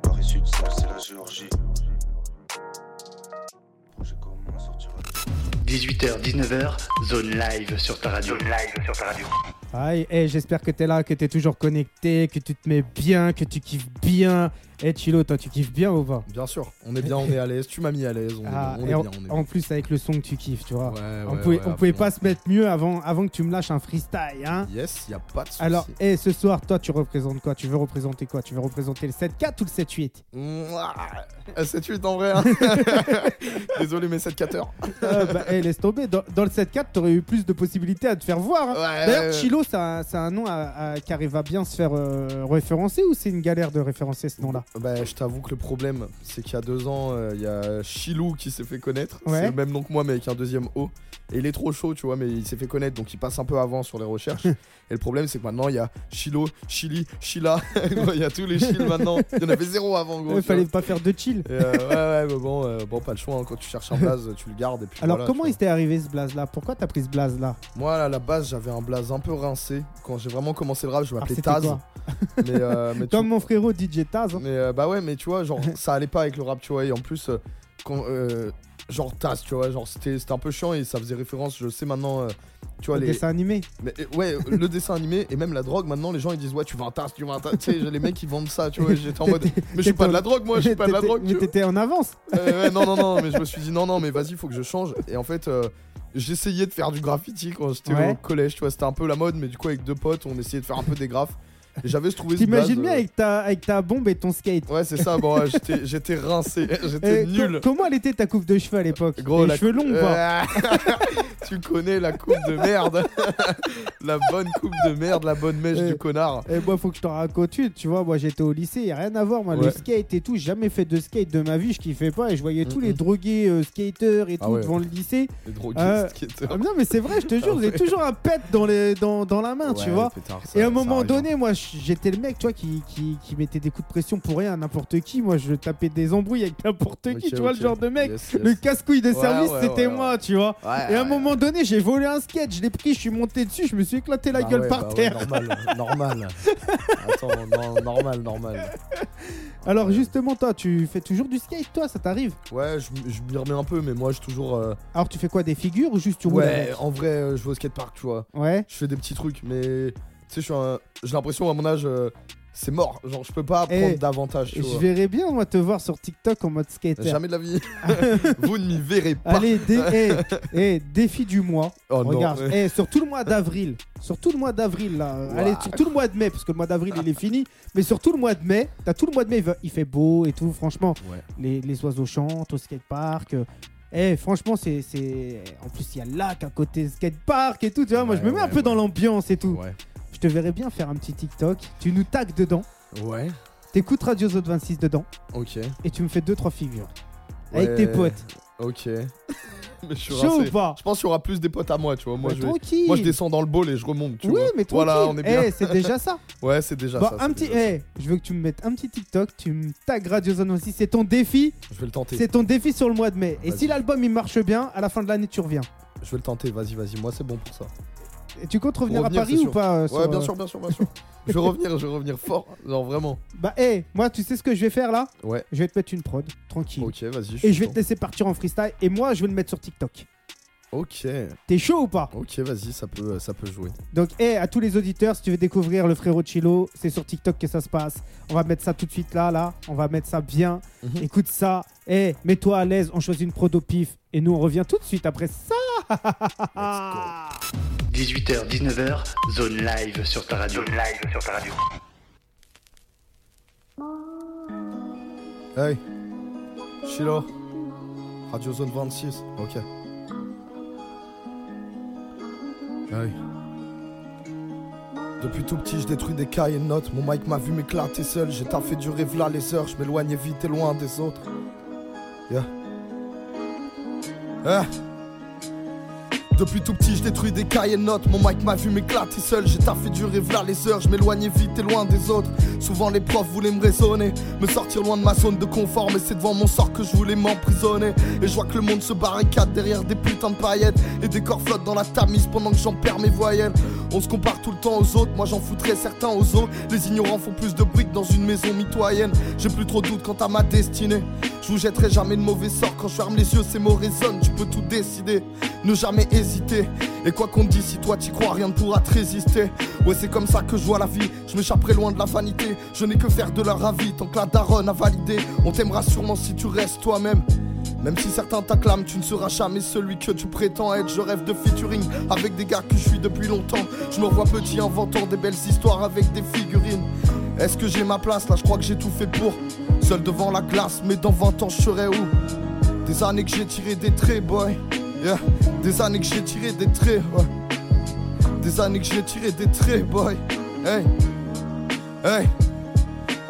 Paris Sud, ça c'est la Géorgie. 18h, 19h, zone live sur ta radio. Zone live sur ta radio. Aïe, eh, j'espère que t'es là, que t'es toujours connecté, que tu te mets bien, que tu kiffes bien. Eh, Chilo, toi, tu kiffes bien ou pas Bien sûr, on est bien, on est à l'aise. Tu m'as mis à l'aise, on, est- Ah, on et est en, bien. On est en bien. plus, avec le son que tu kiffes, tu vois. Ouais, on ouais, pouvait, ouais, on pas se mettre mieux avant, avant que tu me lâches un freestyle, hein Yes, y a pas de souci. Alors, eh, ce soir, toi, tu représentes quoi? Tu veux représenter quoi? Tu veux représenter le 7-4 ou le 7-8 Mouah. Ah, 7-8 en vrai. hein. Désolé, mais 7 4 heures. Euh, bah, eh, laisse tomber. Dans, dans le 7-4, t'aurais eu plus de possibilités à te faire voir. hein. D'ailleurs. Chilo, c'est un, nom à- à- qui arrive à bien se faire euh, référencer ou c'est une galère de référencer ce nom-là? Bah, je t'avoue que le problème, c'est qu'il y a deux ans, euh, il y a Chilou qui s'est fait connaître. Ouais. C'est le même nom que moi, mais avec un deuxième O. Et il est trop chaud, tu vois, mais il s'est fait connaître, donc il passe un peu avant sur les recherches. Et le problème, c'est que maintenant, il y a Chilo, Chili, Chila. Il y a tous les Chil maintenant. Il y en avait zéro avant, gros. Il fallait vois. pas faire de chill. Euh, ouais, ouais, mais bon, euh, bon, pas le choix. hein. Quand tu cherches un blaze, tu le gardes. Et puis Alors, voilà, comment il s'était arrivé ce blaze-là? Pourquoi t'as pris ce blaze-là? Moi, à la base, j'avais un blaze un peu rincé. Quand j'ai vraiment commencé le rap, je m'appelais c'était Taz. quoi? Mais, euh, mais tu- Comme mon frérot DJ Taz. hein. Mais euh, bah ouais, mais tu vois, genre, ça allait pas avec le rap, tu vois. Et en plus, euh, quand, genre Taz, tu vois, genre, c'était un peu chiant et ça faisait référence, je sais maintenant, tu vois, Le les. dessin animé. Mais, ouais, le dessin animé et même la drogue, maintenant, les gens ils disent, ouais, tu veux un Taz, tu veux un Taz. Tu sais, les mecs qui vendent ça, tu vois. J'étais en mode, mais je suis pas de la drogue, moi, je suis pas de la drogue, Mais t'étais en avance. Ouais, non, non, non, mais je me suis dit non, non, mais vas-y, faut que je change. Et en fait, j'essayais de faire du graffiti quand j'étais Ouais. au collège, tu vois, c'était un peu la mode, mais du coup, avec deux potes, on essayait de faire un peu des graphes. J'avais trouvé ce T'imagines bien avec ta, avec ta bombe et ton skate. Ouais, c'est ça, bon, ouais, j'étais- j'étais rincé, j'étais Eh, nul. co- comment elle était ta coupe de cheveux à l'époque? Gros, Les la cheveux longs Euh, Tu connais la coupe de merde. la bonne coupe de merde, la bonne mèche Euh, du connard. Et moi, faut que je t'en raconte une. Tu vois, moi, j'étais au lycée, y a rien à voir. Moi, le Ouais. skate et tout, j'ai jamais fait de skate de ma vie, je kiffais pas. Et je voyais tous les drogués euh, skateurs et Ah tout ouais. devant le lycée. Les drogués Euh, skateurs. Ah, non, mais c'est vrai, je te jure, Ah j'ai ouais. toujours un pet dans, les, dans, dans la main, tu vois. Et à un moment arrive, hein. donné, moi, j'étais le mec, tu vois, qui, qui, qui mettait des coups de pression pour rien à n'importe qui. Moi, je tapais des embrouilles avec n'importe qui, tu vois, le genre de mec. Yes, yes. Le casse-couille de Ouais, service, ouais, c'était ouais, moi, tu vois. Et à un moment donné, j'ai volé un skate, je l'ai pris, je suis monté dessus, je me suis éclaté la Bah gueule par bah terre. normal, normal. Attends, non, normal, normal. Alors justement, toi, tu fais toujours du skate, toi, ça t'arrive? Ouais, je, je m'y remets un peu, mais moi, je toujours. euh, Alors tu fais quoi, des figures ou juste tu roules Ouais, en vrai, euh, je vais au skatepark, tu vois. Ouais. Je fais des petits trucs, mais sais, je suis un- j'ai l'impression à mon âge, euh, c'est mort. Genre, je peux pas Eh, prendre davantage, tu Je verrais bien, moi, te voir sur TikTok en mode skater. Jamais de la vie. Vous ne m'y verrez pas. Allez, dé- eh, eh, défi du mois. Oh non. Regarde, eh, sur tout le mois d'avril, sur tout le mois d'avril, là, euh, allez, sur tout le mois de mai, parce que le mois d'avril il est fini, mais sur tout le mois de mai, t'as tout le mois de mai, il fait beau et tout, franchement, Ouais. les, les oiseaux chantent au skatepark. euh, Eh, franchement, c'est. En plus, il y a le lac à côté skatepark et tout, tu vois. moi, je me Ouais, mets un ouais, peu dans l'ambiance et tout. Je te verrais bien faire un petit TikTok. Tu nous tags dedans. Ouais. T'écoutes Radio Zone 26 dedans. Ok. Et tu me fais 2-3 figures. Avec tes Ouais. potes. Ok. Mais je suis Chaud ou pas Je pense qu'il y aura plus des potes à moi, tu vois. Moi, Mais je, vais- tranquille. moi je descends dans le bol et je remonte, tu oui, vois. mais tranquille. Voilà, on est bien. Eh, c'est déjà ça. Ouais, c'est déjà Bon, ça. un petit. déjà ça. Eh, je veux que tu me mettes un petit TikTok. Tu me tags Radio Zone 26. C'est ton défi. Je vais le tenter. C'est ton défi sur le mois de mai. Et si l'album il marche bien, à la fin de l'année, tu reviens. Je vais le tenter. Vas-y, vas-y. Moi, c'est bon pour ça. Et tu comptes revenir, Revenir, à Paris ou pas euh, Ouais, bien euh, sûr, bien sûr, bien sûr. je vais revenir, je vais revenir fort. Non, vraiment. Bah, hé, moi, tu sais ce que je vais faire là? Ouais. Je vais te mettre une prod, tranquille. Ok, vas-y. Et je vais te laisser partir en freestyle. Et moi, je vais le mettre sur TikTok. Ok. T'es chaud ou pas? Ok, vas-y, ça peut, ça peut jouer. Donc, hé, à tous les auditeurs, si tu veux découvrir le frérot Chilo, c'est sur TikTok que ça se passe. On va mettre ça tout de suite là, là. On va mettre ça bien. Mhm. Écoute ça. Hé, mets-toi à l'aise. On choisit une prod au pif. Et nous, on revient tout de suite après ça. 18h, 19h, zone live sur ta radio. Zone live sur ta radio. Hey, Chilo, Radio Zone 26, ok. Hey. Depuis tout petit, je détruis des cahiers de notes. Mon mic m'a vu m'éclater seul. J'ai taffé du rêve là les heures. Je m'éloignais vite et loin des autres. Yeah. Ah. Depuis tout petit, je détruis des cahiers notes. Mon mic m'a vu m'éclater seul. J'ai taffé du rêve là les heures. Je m'éloignais vite et loin des autres. Souvent les profs voulaient me raisonner, me sortir loin de ma zone de confort. Mais c'est devant mon sort que je voulais m'emprisonner. Et je vois que le monde se barricade derrière des putains de paillettes. Et des corps flottent dans la tamise pendant que j'en perds mes voyelles. On se compare tout le temps aux autres, moi j'en foutrais certains aux autres. Les ignorants font plus de bruit que dans une maison mitoyenne. J'ai plus trop de doute quant à ma destinée. Je vous jetterai jamais de mauvais sort quand je ferme les yeux, ces mots résonnent. Tu peux tout décider, ne jamais hésiter. Et quoi qu'on te dise, si toi t'y crois, rien ne pourra te résister. Ouais, c'est comme ça que je vois la vie. Je m'échapperai loin de la vanité. Je n'ai que faire de leur avis tant que la daronne a validé. On t'aimera sûrement si tu restes toi-même. Même si certains t'acclament, tu ne seras jamais celui que tu prétends être. Je rêve de featuring avec des gars que je suis depuis longtemps. Je me vois petit inventant des belles histoires avec des figurines. Est-ce que j'ai ma place? Là Je crois que j'ai tout fait pour. Seul devant la glace, mais dans 20 ans je serai où? Des années que j'ai tiré des traits, boy. Yeah. Des années que j'ai tiré des traits, ouais. Des années que j'ai tiré des traits, boy. Hey. Hey.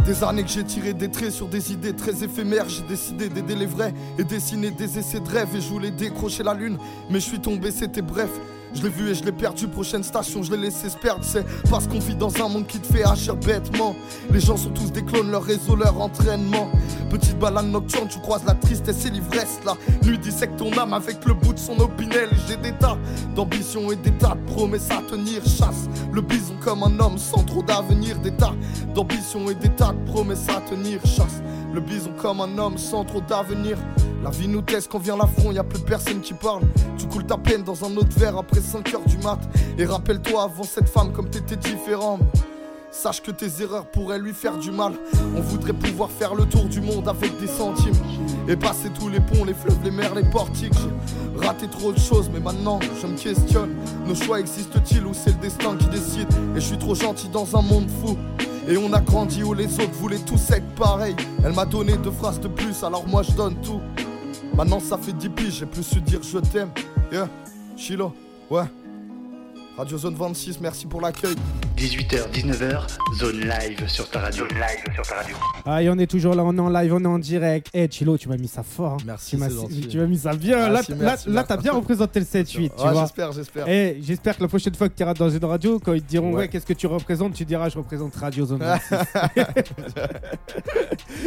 Des années que j'ai tiré des traits sur des idées très éphémères. J'ai décidé d'aider les vrais et dessiner des essais de rêve. Et je voulais décrocher la lune, mais je suis tombé, c'était bref. Je l'ai vu et je l'ai perdu, prochaine station, je l'ai laissé se perdre. C'est parce qu'on vit dans un monde qui te fait agir bêtement. Les gens sont tous des clones, leur réseau, leur entraînement. Petite balade nocturne, tu croises la tristesse et l'ivresse. La nuit dissèque ton âme avec le bout de son opinel. J'ai des tas d'ambitions et des tas de promesses à tenir. Chasse le bison comme un homme sans trop d'avenir. Des tas d'ambitions et des tas de promesses à tenir. Chasse le bison comme un homme sans trop d'avenir. La vie nous teste quand vient l'affront, y a plus personne qui parle. Tu coules ta peine dans un autre verre après 5 heures du mat. Et rappelle-toi avant cette femme comme t'étais différent. Sache que tes erreurs pourraient lui faire du mal. On voudrait pouvoir faire le tour du monde avec des centimes. Et passer tous les ponts, les fleuves, les mers, les portiques. J'ai raté trop de choses, mais maintenant je me questionne. Nos choix existent-ils ou c'est le destin qui décide? Et je suis trop gentil dans un monde fou. Et on a grandi où les autres voulaient tous être pareils. Elle m'a donné deux phrases de plus, alors moi je donne tout. Maintenant ça fait 10 piges, j'ai plus su dire je t'aime. Yeah, Chilo, ouais. Radio Zone 26, merci pour l'accueil. 18h, 19h, zone live sur ta radio. Zone live sur ta radio. Ah, et on est toujours là, on est en live, on est en direct. Eh, Chilo, tu m'as mis ça fort. hein. Merci, Tu m'as c'est gentil. tu m'as mis ça bien. là, Merci, là, merci, là, merci. t'as bien représenté le 7-8, tu Ouais, vois. j'espère, j'espère. Eh, j'espère que la prochaine fois que tu iras dans une radio, quand ils te diront ouais, Ouais. qu'est-ce que tu représentes, tu diras je représente Radio Zone 26.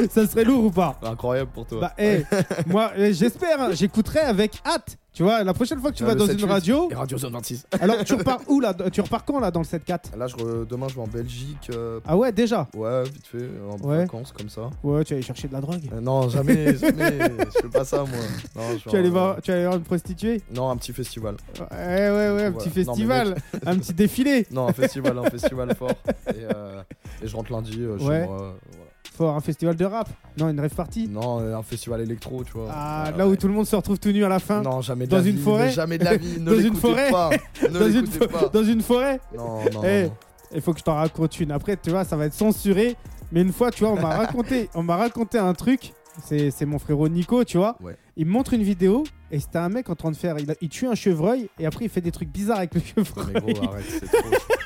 ça serait lourd ou pas? Incroyable pour toi. Bah, eh, moi, eh, j'espère, hein, j'écouterai avec hâte. Tu vois, la prochaine fois que tu Ah, vas dans 7-8. une radio, Et Radio Zone 26. alors tu repars où là Tu repars quand là dans le 7-4 Là, je re- demain, je vais en Belgique. euh, Ah ouais, déjà Ouais, vite fait, en Ouais. vacances comme ça. Ouais, tu vas aller chercher de la drogue. Euh, non, jamais, jamais. je fais pas ça, moi. Non, je vais Tu en- voir, tu aller voir une prostituée Non, un petit festival. Ouais, ouais, ouais, un Voilà. petit Non, mais festival, un petit défilé. Non, un festival, un festival fort. Et, euh, et je rentre lundi euh, chez Ouais. moi. euh, voilà. Fort, un festival de rap. Non, une rêve party. Non, euh, un festival électro, tu vois. Ah, Ouais, là où ouais. tout le monde se retrouve tout nu à la fin. Non, jamais de Dans la une vie, forêt mais Jamais de la vie. Ne Dans une l'écoutez forêt pas. Ne dans, une l'écoutez fo- pas. dans une forêt Non, non, Eh, non, non. Il faut que je t'en raconte une. Après, tu vois, ça va être censuré. Mais une fois, tu vois, on m'a raconté, on m'a raconté un truc. C'est c'est mon frérot Nico, tu vois. Ouais. Il me montre une vidéo et c'était un mec en train de faire. Il, a- il tue un chevreuil et après il fait des trucs bizarres avec le Mais chevreuil. gros, arrête, c'est trop.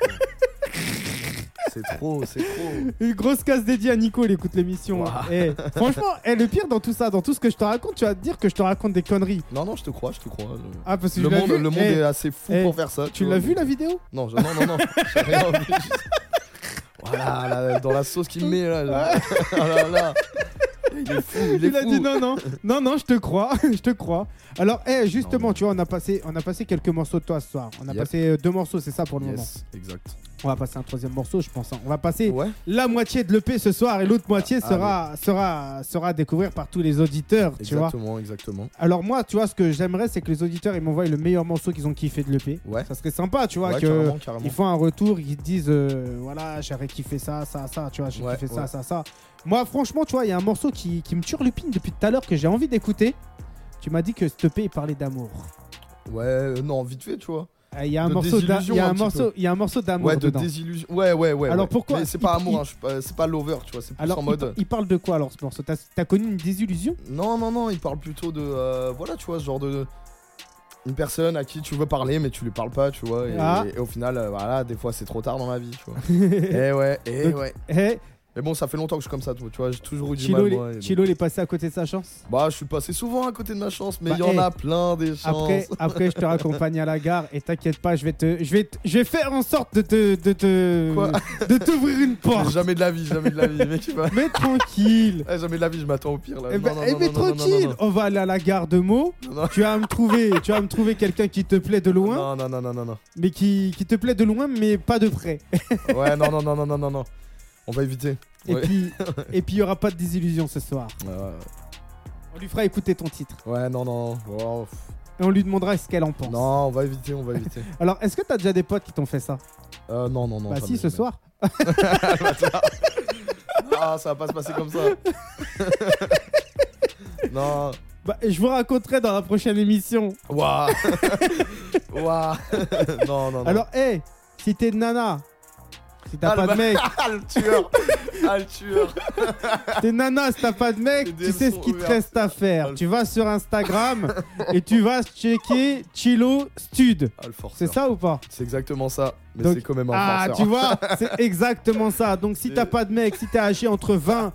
C'est trop, c'est trop. Une grosse casse dédiée à Nico, il écoute l'émission. Eh, franchement, eh, le pire dans tout ça, dans tout ce que je te raconte, tu vas te dire que je te raconte des conneries. Non, non, je te crois, je te crois. je- Ah, parce que Le je monde, vu. le monde Eh, est assez fou pour faire ça. Tu l'as vu la vidéo? Non, je- non, non, non. J'ai rien vu. Voilà, là, dans la sauce qu'il me met là. là. Là, là. Il Il est fou, il est Il a fou. dit non, non, non, non, je te crois, je te crois. Alors, eh, justement, Non, tu vois, on a passé, on a passé quelques morceaux de toi ce soir. On a Yep. passé euh, deux morceaux, c'est ça pour le moment. Yes, exact. On va passer un troisième morceau, je pense. hein. On va passer Ouais. la moitié de l'EP ce soir et l'autre moitié Ah, sera, sera, sera à découvrir par tous les auditeurs, tu vois. Exactement, exactement. Alors moi, tu vois, ce que j'aimerais, c'est que les auditeurs, ils m'envoient le meilleur morceau qu'ils ont kiffé de l'EP. Ouais. Ça serait sympa, tu vois, Ouais, que carrément, carrément. ils font un retour, ils disent, euh, voilà, j'aurais kiffé ça, ça, ça, tu vois, j'ai kiffé ça, ça, ça. Moi, franchement, tu vois, il y a un morceau qui, qui me turlupine depuis tout à l'heure que j'ai envie d'écouter. Tu m'as dit que EP, il parlait d'amour. Ouais, euh, non, vite fait, tu vois. Ah, Il y a un De morceau d'a- désillusion il y a un morceau, il y a un morceau d'amour Ouais, de dedans. désillusion. Ouais, ouais, ouais. Alors ouais. pourquoi Mais c'est pas il- amour, hein, c'est pas lover, tu vois. C'est plus Alors, en mode. il parle de quoi alors ce morceau? T'as as connu une désillusion? Non, non, non, il parle plutôt de. euh, voilà, tu vois, ce genre de. Une personne à qui tu veux parler, mais tu lui parles pas, tu vois. Et, Ah. et au final, euh, voilà, des fois c'est trop tard dans la vie, tu vois. et ouais, et Donc, ouais. Eh, Mais bon, ça fait longtemps que je suis comme ça, tu vois, j'ai toujours eu du Chilo, mal, il moi. donc- Chilo, il est passé à côté de sa chance Bah, je suis passé souvent à côté de ma chance, mais Bah, il y en a plein des chances. Après, après, je te raccompagne à la gare et t'inquiète pas, je vais te, je vais, te- je vais faire en sorte de te, de te, Quoi de t'ouvrir une porte. jamais de la vie, jamais de la vie, mec, tu vois. Mais tranquille. Eh, jamais de la vie, je m'attends au pire là. Eh ben, Non, non, eh non, mais tranquille, on va aller à la gare de Meaux. Tu vas me trouver, tu vas me trouver quelqu'un qui te plaît de loin, Non, non, non, non, non, mais qui, qui te plaît de loin, mais pas de près. Ouais, non, non, non, non, non, non, non. On va éviter. Et Ouais. puis, et puis il y aura pas de désillusion ce soir. On lui fera écouter ton titre ouais, non, non. Et on lui demandera ce qu'elle en pense. Non, on va éviter, on va éviter. Alors, est-ce que t'as déjà des potes qui t'ont fait ça? Euh, non, non, non. Bah si, ce jamais. soir. Ah, ça va pas se passer comme ça. non. Bah, je vous raconterai dans la prochaine émission. Waouh. Waouh. non, non, non. Alors, hé, si t'es nana, si t'as Ah, pas de mec, Ah, le tueur. Ah, le tueur. t'es nana, si t'as pas de mec, tu sais ce qu'il te reste à faire. Tu vas sur Instagram et tu vas checker Chilo Stud. Ah. C'est ça ou pas? C'est exactement ça. Mais c'est quand même un Ah, forceur. tu vois, c'est exactement ça. Donc, si t'as pas de mec, si t'es âgé entre 20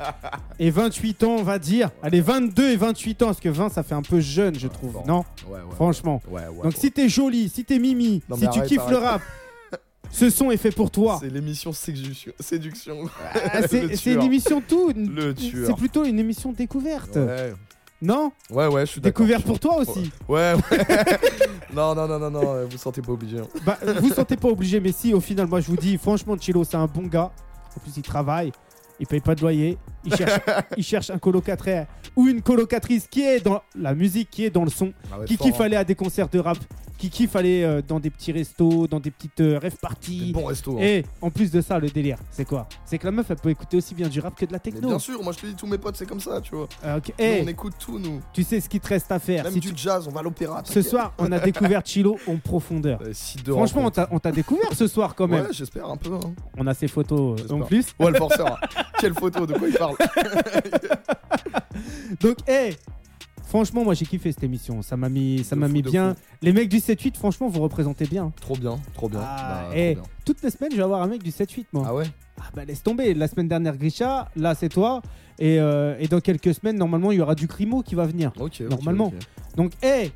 et 28 ans, on va dire, allez, 22 et 28 ans, parce que 20, ça fait un peu jeune, je trouve. Non, Ouais, ouais. franchement. Ouais, ouais. Donc, si t'es jolie, si t'es mimi, Non, si tu arrête, kiffes le rap, ce son est fait pour toi. C'est l'émission séduction. séduction. Ah, c'est une émission tout. une- Le tueur. C'est plutôt une émission découverte. Ouais. Non Ouais, ouais, je suis d'accord. Découverte pour toi aussi. Ouais, ouais. non, non, non, non, non, vous sentez pas obligé. hein. Bah, vous sentez pas obligé, mais si, au final, moi je vous dis, franchement, Chilo, c'est un bon gars. En plus, il travaille, il paye pas de loyer, il cherche, il cherche un colocataire ou une colocatrice qui est dans la musique, qui est dans le son, Ah ouais, qui fort, kiffe hein. aller à des concerts de rap, qui kiffe aller euh, dans des petits restos, dans des petites euh, rêves parties. bons restos. hein. Et en plus de ça, le délire, c'est quoi? C'est que la meuf, elle peut écouter aussi bien du rap que de la Mais techno. bien sûr, moi je te dis, tous mes potes, c'est comme ça, tu vois. Nous, Eh, on écoute tout, nous. tu sais ce qu'il te reste à faire. Même Si du tu- jazz, on va à l'opéra. Ce soir, on a découvert Chilo en profondeur. Euh, Franchement, on t'a découvert ce soir quand même. Ouais, j'espère un peu. Hein. On a ses photos euh, en plus. Ouais, le forceur. Quelle photo, de quoi il parle Donc, hé Franchement, moi j'ai kiffé cette émission. Ça m'a mis, ça m'a mis bien. fou. Les mecs du 7-8, franchement, vous représentez bien. Trop bien, trop bien. Ah, Bah, trop bien. Toutes les semaines, je vais avoir un mec du 7-8, moi. Ah ouais? Ah bah laisse tomber. La semaine dernière, Grisha. Là, c'est toi. Et, euh, et dans quelques semaines, normalement, il y aura du Crimo qui va venir. Normalement. Donc, hé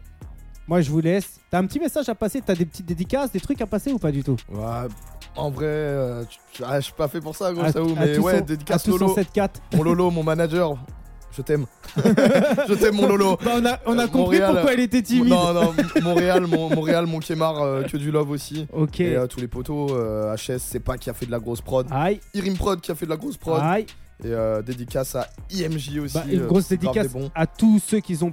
Moi, je vous laisse. T'as un petit message à passer? T'as des petites dédicaces, des trucs à passer ou pas du tout? Ouais, en vrai, euh, ah, je suis pas fait pour ça, gros, À- ça où, à mais ouais, dédicace à Lolo. 7-4. Mon Lolo, mon manager, je t'aime. je t'aime, mon Lolo. Bah, on a, on a Euh, compris Montréal, pourquoi il était timide. Non, non, Montréal, mon, Montréal, mon Kémar, euh, que du love aussi. Ok. Et euh, tous les potos, euh, HS, c'est pas qui a fait de la grosse prod. Aïe, Irim Prod qui a fait de la grosse prod. aïe. Et euh, dédicace à IMJ aussi. Bah, une euh, grosse c'est grave dédicace des bons. à tous ceux qui ont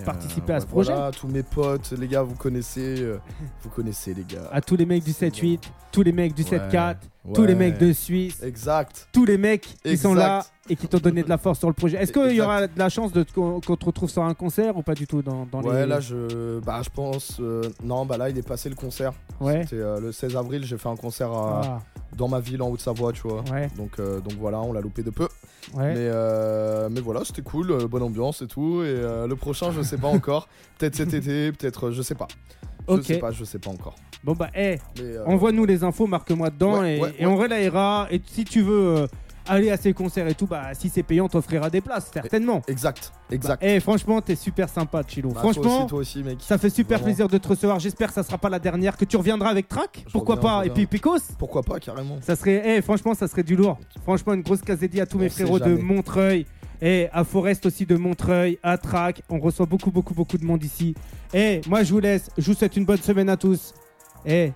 Et, participer à ce projet. Voilà, tous mes potes, les gars, vous connaissez. euh, vous connaissez, les gars. à tous les mecs du 7-8, tous les mecs du Ouais, 7-4, tous les mecs de Suisse, Exact. tous les mecs qui Exact. sont là et qui t'ont donné de la force sur le projet. Est-ce qu'il y aura de la chance de qu'on te retrouve sur un concert ou pas du tout dans, dans ouais, les... là, je, bah, je pense. euh, non, bah là, il est passé le concert. Ouais. C'était euh, le 16 avril, j'ai fait un concert à- Ah, dans ma ville en Haute-Savoie, tu vois. ouais, Donc, euh, donc voilà, on l'a loupé de peu. Ouais. Mais, euh, mais voilà, c'était cool, euh, bonne ambiance et tout. Et euh, le prochain, je sais pas encore. peut-être cet été, peut-être, je sais pas. Je Ok. sais pas, je sais pas encore. Bon bah, Mais, euh, envoie-nous les infos, marque-moi dedans Ouais, et, ouais, et on relayera. Et si tu veux euh, aller à ces concerts et tout, bah si c'est payant, t'offrira des places, certainement. Exact, exact. Et franchement, t'es super sympa, Chilo. Bah, toi franchement, aussi, toi aussi, mec. ça fait super Vraiment. plaisir de te recevoir. J'espère que ça sera pas la dernière, que tu reviendras avec Track. Pourquoi reviens, pas Et puis. Picos Pourquoi pas, carrément. Ça serait, eh, franchement, ça serait du lourd. Franchement, une grosse case dédiée à tous On mes frérots de. Montreuil Et à Forest aussi de Montreuil, à Trac. On reçoit beaucoup, beaucoup, beaucoup de monde ici. Et moi, je vous laisse. Je vous souhaite une bonne semaine à tous. Et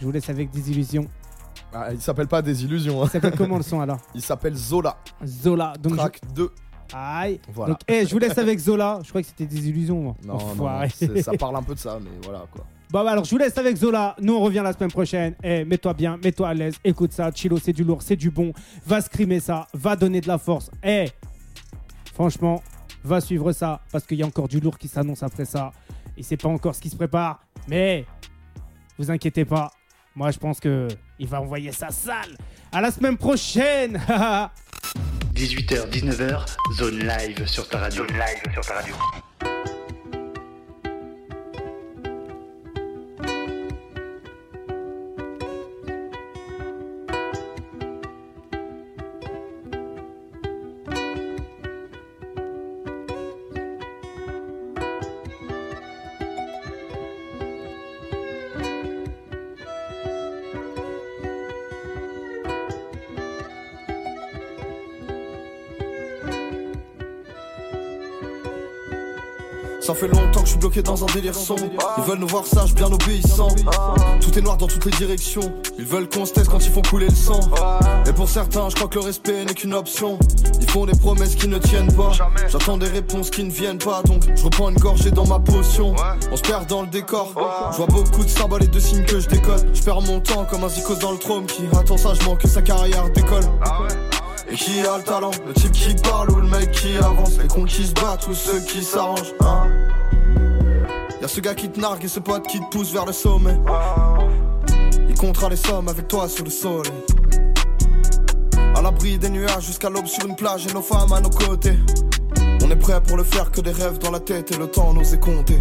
je vous laisse avec des illusions. Ah, il s'appelle pas des illusions. hein. Ça s'appelle comment le son alors Il s'appelle Zola. Zola. Donc, Track 2. je... Aïe. Voilà. Donc, eh, je vous laisse avec Zola. Je crois que c'était des illusions. moi. Non, non, Enfoiré. ça parle un peu de ça, mais voilà quoi. Bon, bah alors je vous laisse avec Zola. Nous, on revient la semaine prochaine. Eh, mets-toi bien, mets-toi à l'aise. Écoute ça. Chilo, c'est du lourd, c'est du bon. Va scrimer ça. Va donner de la force. Eh, franchement, va suivre ça. Parce qu'il y a encore du lourd qui s'annonce après ça. Et c'est pas encore ce qui se prépare. Mais, vous inquiétez pas. Moi, je pense que il va envoyer ça sale. À la semaine prochaine. 18h, 19h, zone live sur ta radio. Zone live sur ta radio. Ça fait longtemps que je suis bloqué dans un délire sombre. Ils veulent nous voir sages, bien obéissants. Tout est noir dans toutes les directions. Ils veulent qu'on se taise quand ils font couler le sang. Et pour certains, je crois que le respect n'est qu'une option. Ils font des promesses qui ne tiennent pas. J'attends des réponses qui ne viennent pas. Donc je reprends une gorgée dans ma potion. On se perd dans le décor. Je vois beaucoup de symboles et de signes que je décode. Je perds mon temps comme un zikos dans le trône qui attend sagement que sa carrière décolle. Et qui a le talent? Le type qui parle ou le mec qui avance? Les cons qui se battent ou ceux qui s'arrangent hein Y'a ce gars qui te nargue et ce pote qui te pousse vers le sommet. Il comptera les sommes avec toi sous le soleil À l'abri des nuages jusqu'à l'aube sur une plage et nos femmes à nos côtés. On est prêt pour le faire que des rêves dans la tête et le temps nous est compté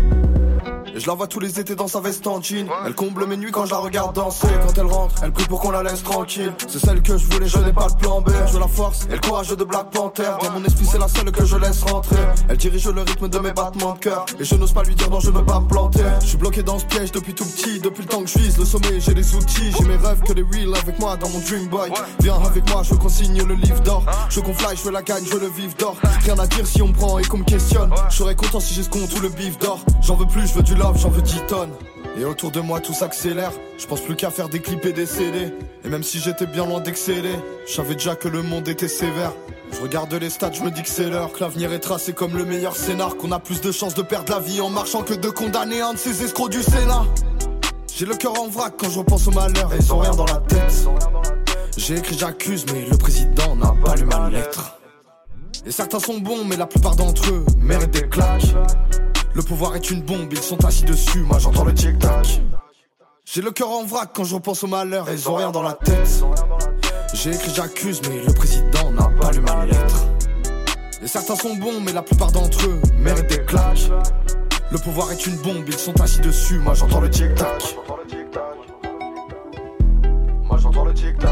et je la vois tous les étés dans sa veste en jean. Elle comble mes nuits quand je la regarde danser. Quand elle rentre, elle prie pour qu'on la laisse tranquille. C'est celle que je voulais, je n'ai pas de plan B. Je veux la force et le courage de Black Panther. Dans mon esprit c'est la seule que je laisse rentrer. Elle dirige le rythme de mes battements de cœur. Et je n'ose pas lui dire non je ne veux pas me planter. Je suis bloqué dans ce piège depuis tout petit. Depuis le temps que je vise le sommet j'ai des outils. J'ai mes rêves que des real avec moi dans mon dream boy. Viens avec moi je consigne le livre d'or. Je qu'on fly, je veux la gagne, je veux le vivre d'or. Rien à dire si on me prend et qu'on me questionne. Je serais content si j'ai ce compte ou le bif d'or. J'en veux plus, je veux du j'en veux 10 tonnes et autour de moi tout s'accélère, je pense plus qu'à faire des clips et des CD. Et même si j'étais bien loin d'exceller, je déjà que le monde était sévère. Je regarde les stats, je me dis que c'est l'heure, que l'avenir est tracé comme le meilleur scénar, qu'on a plus de chances de perdre la vie en marchant que de condamner un de ces escrocs du Sénat. J'ai le cœur en vrac quand je repense au malheur, ils ont rien dans la tête. J'ai écrit j'accuse, mais le président n'a pas lu ma lettre. Et certains sont bons, mais la plupart d'entre eux méritent des claques. Le pouvoir est une bombe, ils sont assis dessus, moi j'entends le tic-tac. J'ai le cœur en vrac quand je repense au malheur, ils ont rien dans la tête. J'ai écrit j'accuse, mais le président n'a pas lu ma lettre. Et certains sont bons, mais la plupart d'entre eux méritent des claques. Le pouvoir est une bombe, ils sont assis dessus, moi j'entends le tic-tac. Moi j'entends le tic-tac.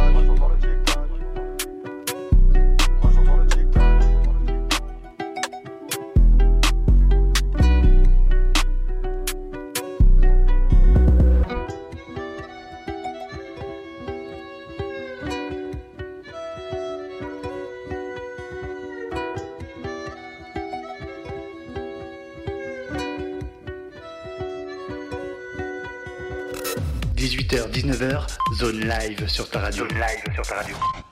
19h, zone live sur ta radio. Zone live sur ta radio.